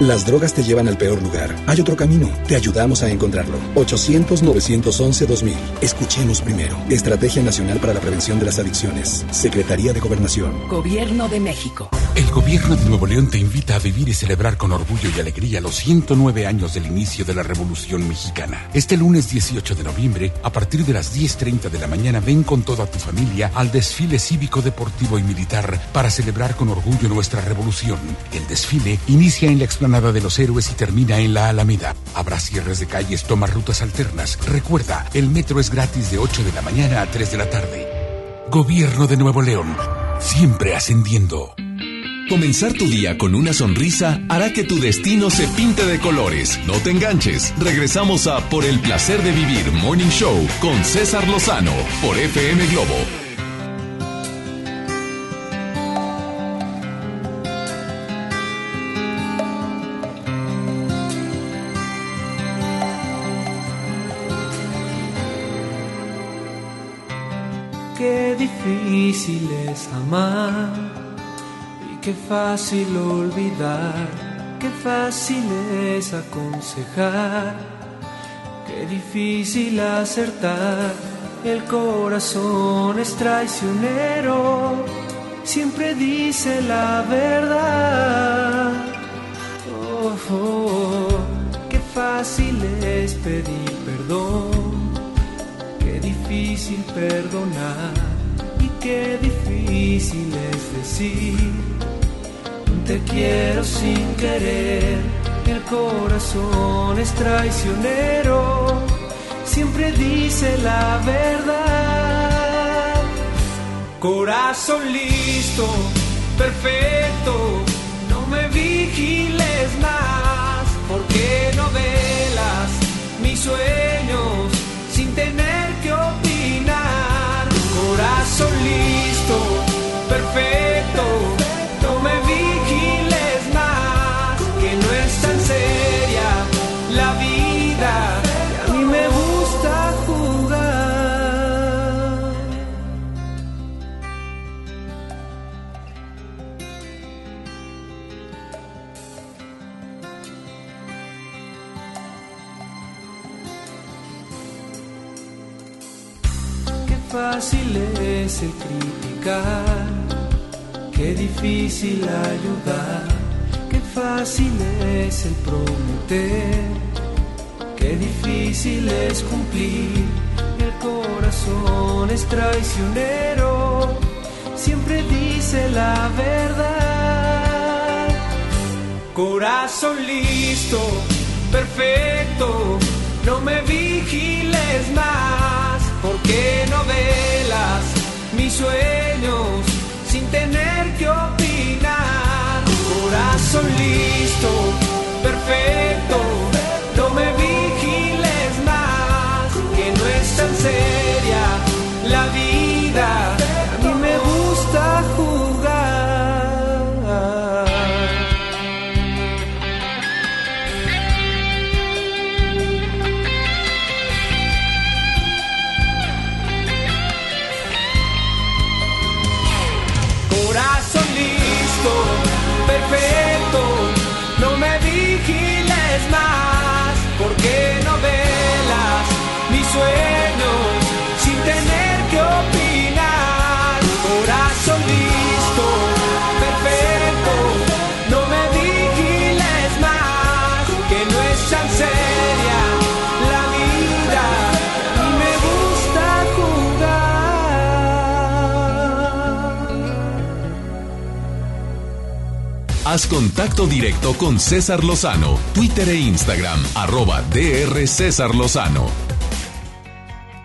Las drogas te llevan al peor lugar. Hay otro camino. Te ayudamos a encontrarlo. 800-911-2000. Escuchemos primero. Estrategia Nacional para la Prevención de las Adicciones. Secretaría de Gobernación. Gobierno de México. El gobierno de Nuevo León te invita a vivir y celebrar con orgullo y alegría los 109 años del inicio de la Revolución Mexicana. Este lunes 18 de noviembre, a partir de las 10.30 de la mañana, ven con toda tu familia al desfile cívico, deportivo y militar para celebrar con orgullo nuestra revolución. El desfile inicia en la explanada de los héroes y termina en la Alameda. Habrá cierres de calles, toma rutas alternas. Recuerda, el metro es gratis de 8 de la mañana a 3 de la tarde. Gobierno de Nuevo León, siempre ascendiendo. Comenzar tu día con una sonrisa hará que tu destino se pinte de colores. No te enganches. Regresamos a Por el placer de vivir Morning Show con César Lozano por FM Globo difícil es amar y qué fácil olvidar, qué fácil es aconsejar, qué difícil acertar. El corazón es traicionero, siempre dice la verdad. Oh, oh, qué fácil es pedir perdón Qué difícil perdonar qué difícil es decir te quiero sin querer. El corazón es traicionero, siempre dice la verdad. Corazón listo, perfecto, no me vigiles más, porque no velas mis sueños Listo, perfecto, no me vigiles más, que no es tan seria la vida, que a mí me gusta jugar. Qué fácil es el criticar, qué difícil ayudar, qué fácil es el prometer, qué difícil es cumplir. El corazón es traicionero, siempre dice la verdad. Corazón listo, perfecto, no me vigiles más, porque no velas mis sueños sin tener que opinar. Corazón listo, perfecto, no me vigiles más, que no es tan seria la vida, sueños sin tener que opinar. Corazón listo, perfecto, no me vigiles más, que no es tan seria la vida y me gusta jugar. Haz contacto directo con César Lozano, Twitter e Instagram, arroba DR César Lozano.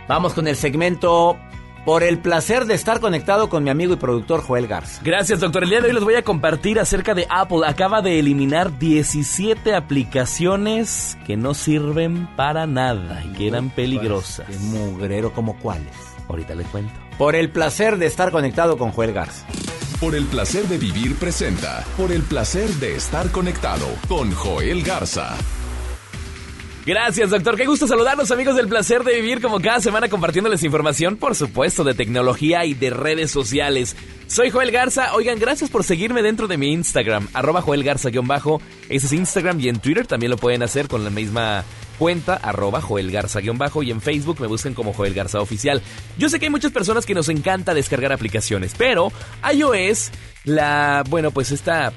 Vamos con el segmento por el placer de estar conectado con mi amigo y productor Joel Garza. Gracias, doctor. El día de hoy les voy a compartir acerca de Apple. Acaba de eliminar 17 aplicaciones que no sirven para nada y que eran peligrosas. Qué mugrero como cuáles. Ahorita les cuento. Por el placer de estar conectado con Joel Garza. Por el placer de vivir presenta. Por el placer de estar conectado con Joel Garza. Gracias, doctor. Qué gusto saludarlos, amigos del placer de vivir como cada semana compartiéndoles información, por supuesto, de tecnología y de redes sociales. Soy Joel Garza. Oigan, gracias por seguirme dentro de mi Instagram, arroba Joel Garza-bajo. Ese es Instagram y en Twitter también lo pueden hacer con la misma cuenta, arroba Joel Garza-bajo y en Facebook me buscan como Joel Garza Oficial. Yo sé que hay muchas personas que nos encanta descargar aplicaciones, pero iOS, la, bueno, pues esta,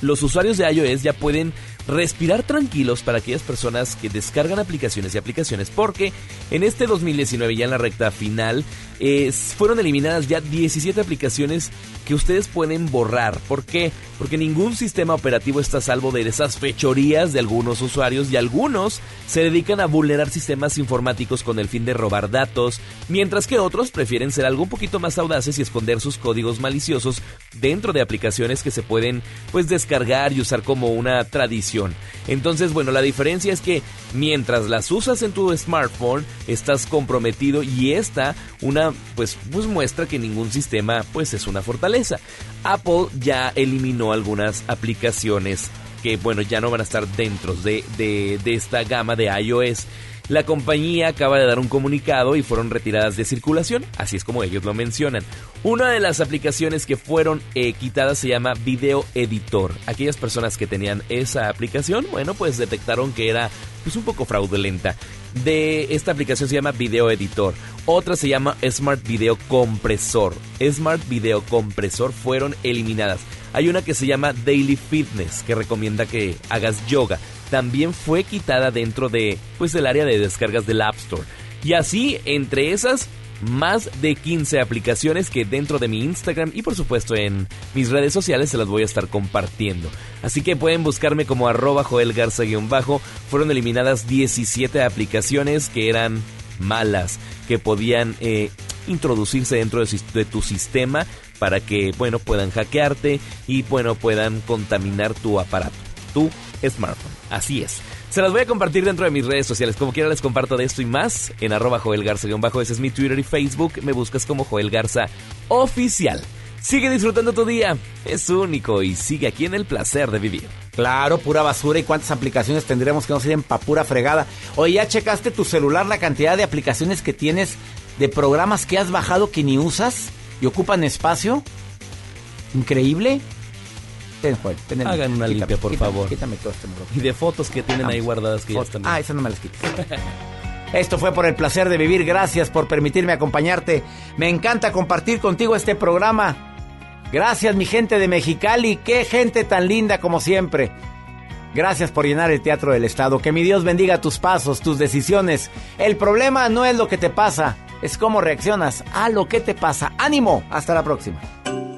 los usuarios de iOS ya pueden respirar tranquilos para aquellas personas que descargan aplicaciones y aplicaciones porque en este 2019 ya en la recta final eh, fueron eliminadas ya 17 aplicaciones que ustedes pueden borrar. ¿Por qué? Porque ningún sistema operativo está a salvo de esas fechorías de algunos usuarios y algunos se dedican a vulnerar sistemas informáticos con el fin de robar datos, mientras que otros prefieren ser algo un poquito más audaces y esconder sus códigos maliciosos dentro de aplicaciones que se pueden pues descargar y usar como una tradición. Entonces, bueno, la diferencia es que mientras las usas en tu smartphone, estás comprometido y esta una pues, pues muestra que ningún sistema pues es una fortaleza. Apple ya eliminó algunas aplicaciones que bueno ya no van a estar dentro de, de, de esta gama de iOS. La compañía acaba de dar un comunicado y fueron retiradas de circulación, así es como ellos lo mencionan. Una de las aplicaciones que fueron eh, quitadas se llama Video Editor. Aquellas personas que tenían esa aplicación, bueno, pues detectaron que era pues un poco fraudulenta. De esta aplicación se llama Video Editor. Otra se llama Smart Video Compresor. Smart Video Compresor fueron eliminadas. Hay una que se llama Daily Fitness que recomienda que hagas yoga. También fue quitada dentro de pues el área de descargas del App Store. Y así, entre esas, más de 15 aplicaciones que dentro de mi Instagram y por supuesto en mis redes sociales se las voy a estar compartiendo. Así que pueden buscarme como arroba Joel Garza-bajo. Fueron eliminadas 17 aplicaciones que eran malas, que podían eh, introducirse dentro de, tu sistema para que, bueno, puedan hackearte y, bueno, puedan contaminar tu aparato, smartphone. Así es. Se las voy a compartir dentro de mis redes sociales. Como quiera les comparto de esto y más en arroba Joel Garza-bajo. Ese es mi Twitter y Facebook. Me buscas como Joel Garza Oficial. Sigue disfrutando tu día. Es único y sigue aquí en el placer de vivir. Claro, pura basura. ¿Y cuántas aplicaciones tendremos que no sirven para pura fregada? Oye, ¿ya checaste tu celular la cantidad de aplicaciones que tienes de programas que has bajado que ni usas y ocupan espacio? Increíble. Ten, el- Hagan una quítame, limpia, por quítame, favor. Quítame todo este muro. Y de fotos que tienen ahí guardadas que ya están. Ah, esas no me las quites. Esto fue por el placer de vivir. Gracias por permitirme acompañarte. Me encanta compartir contigo este programa. Gracias, mi gente de Mexicali. Qué gente tan linda como siempre. Gracias por llenar el Teatro del Estado. Que mi Dios bendiga tus pasos, tus decisiones. El problema no es lo que te pasa, es cómo reaccionas a lo que te pasa. Ánimo. Hasta la próxima.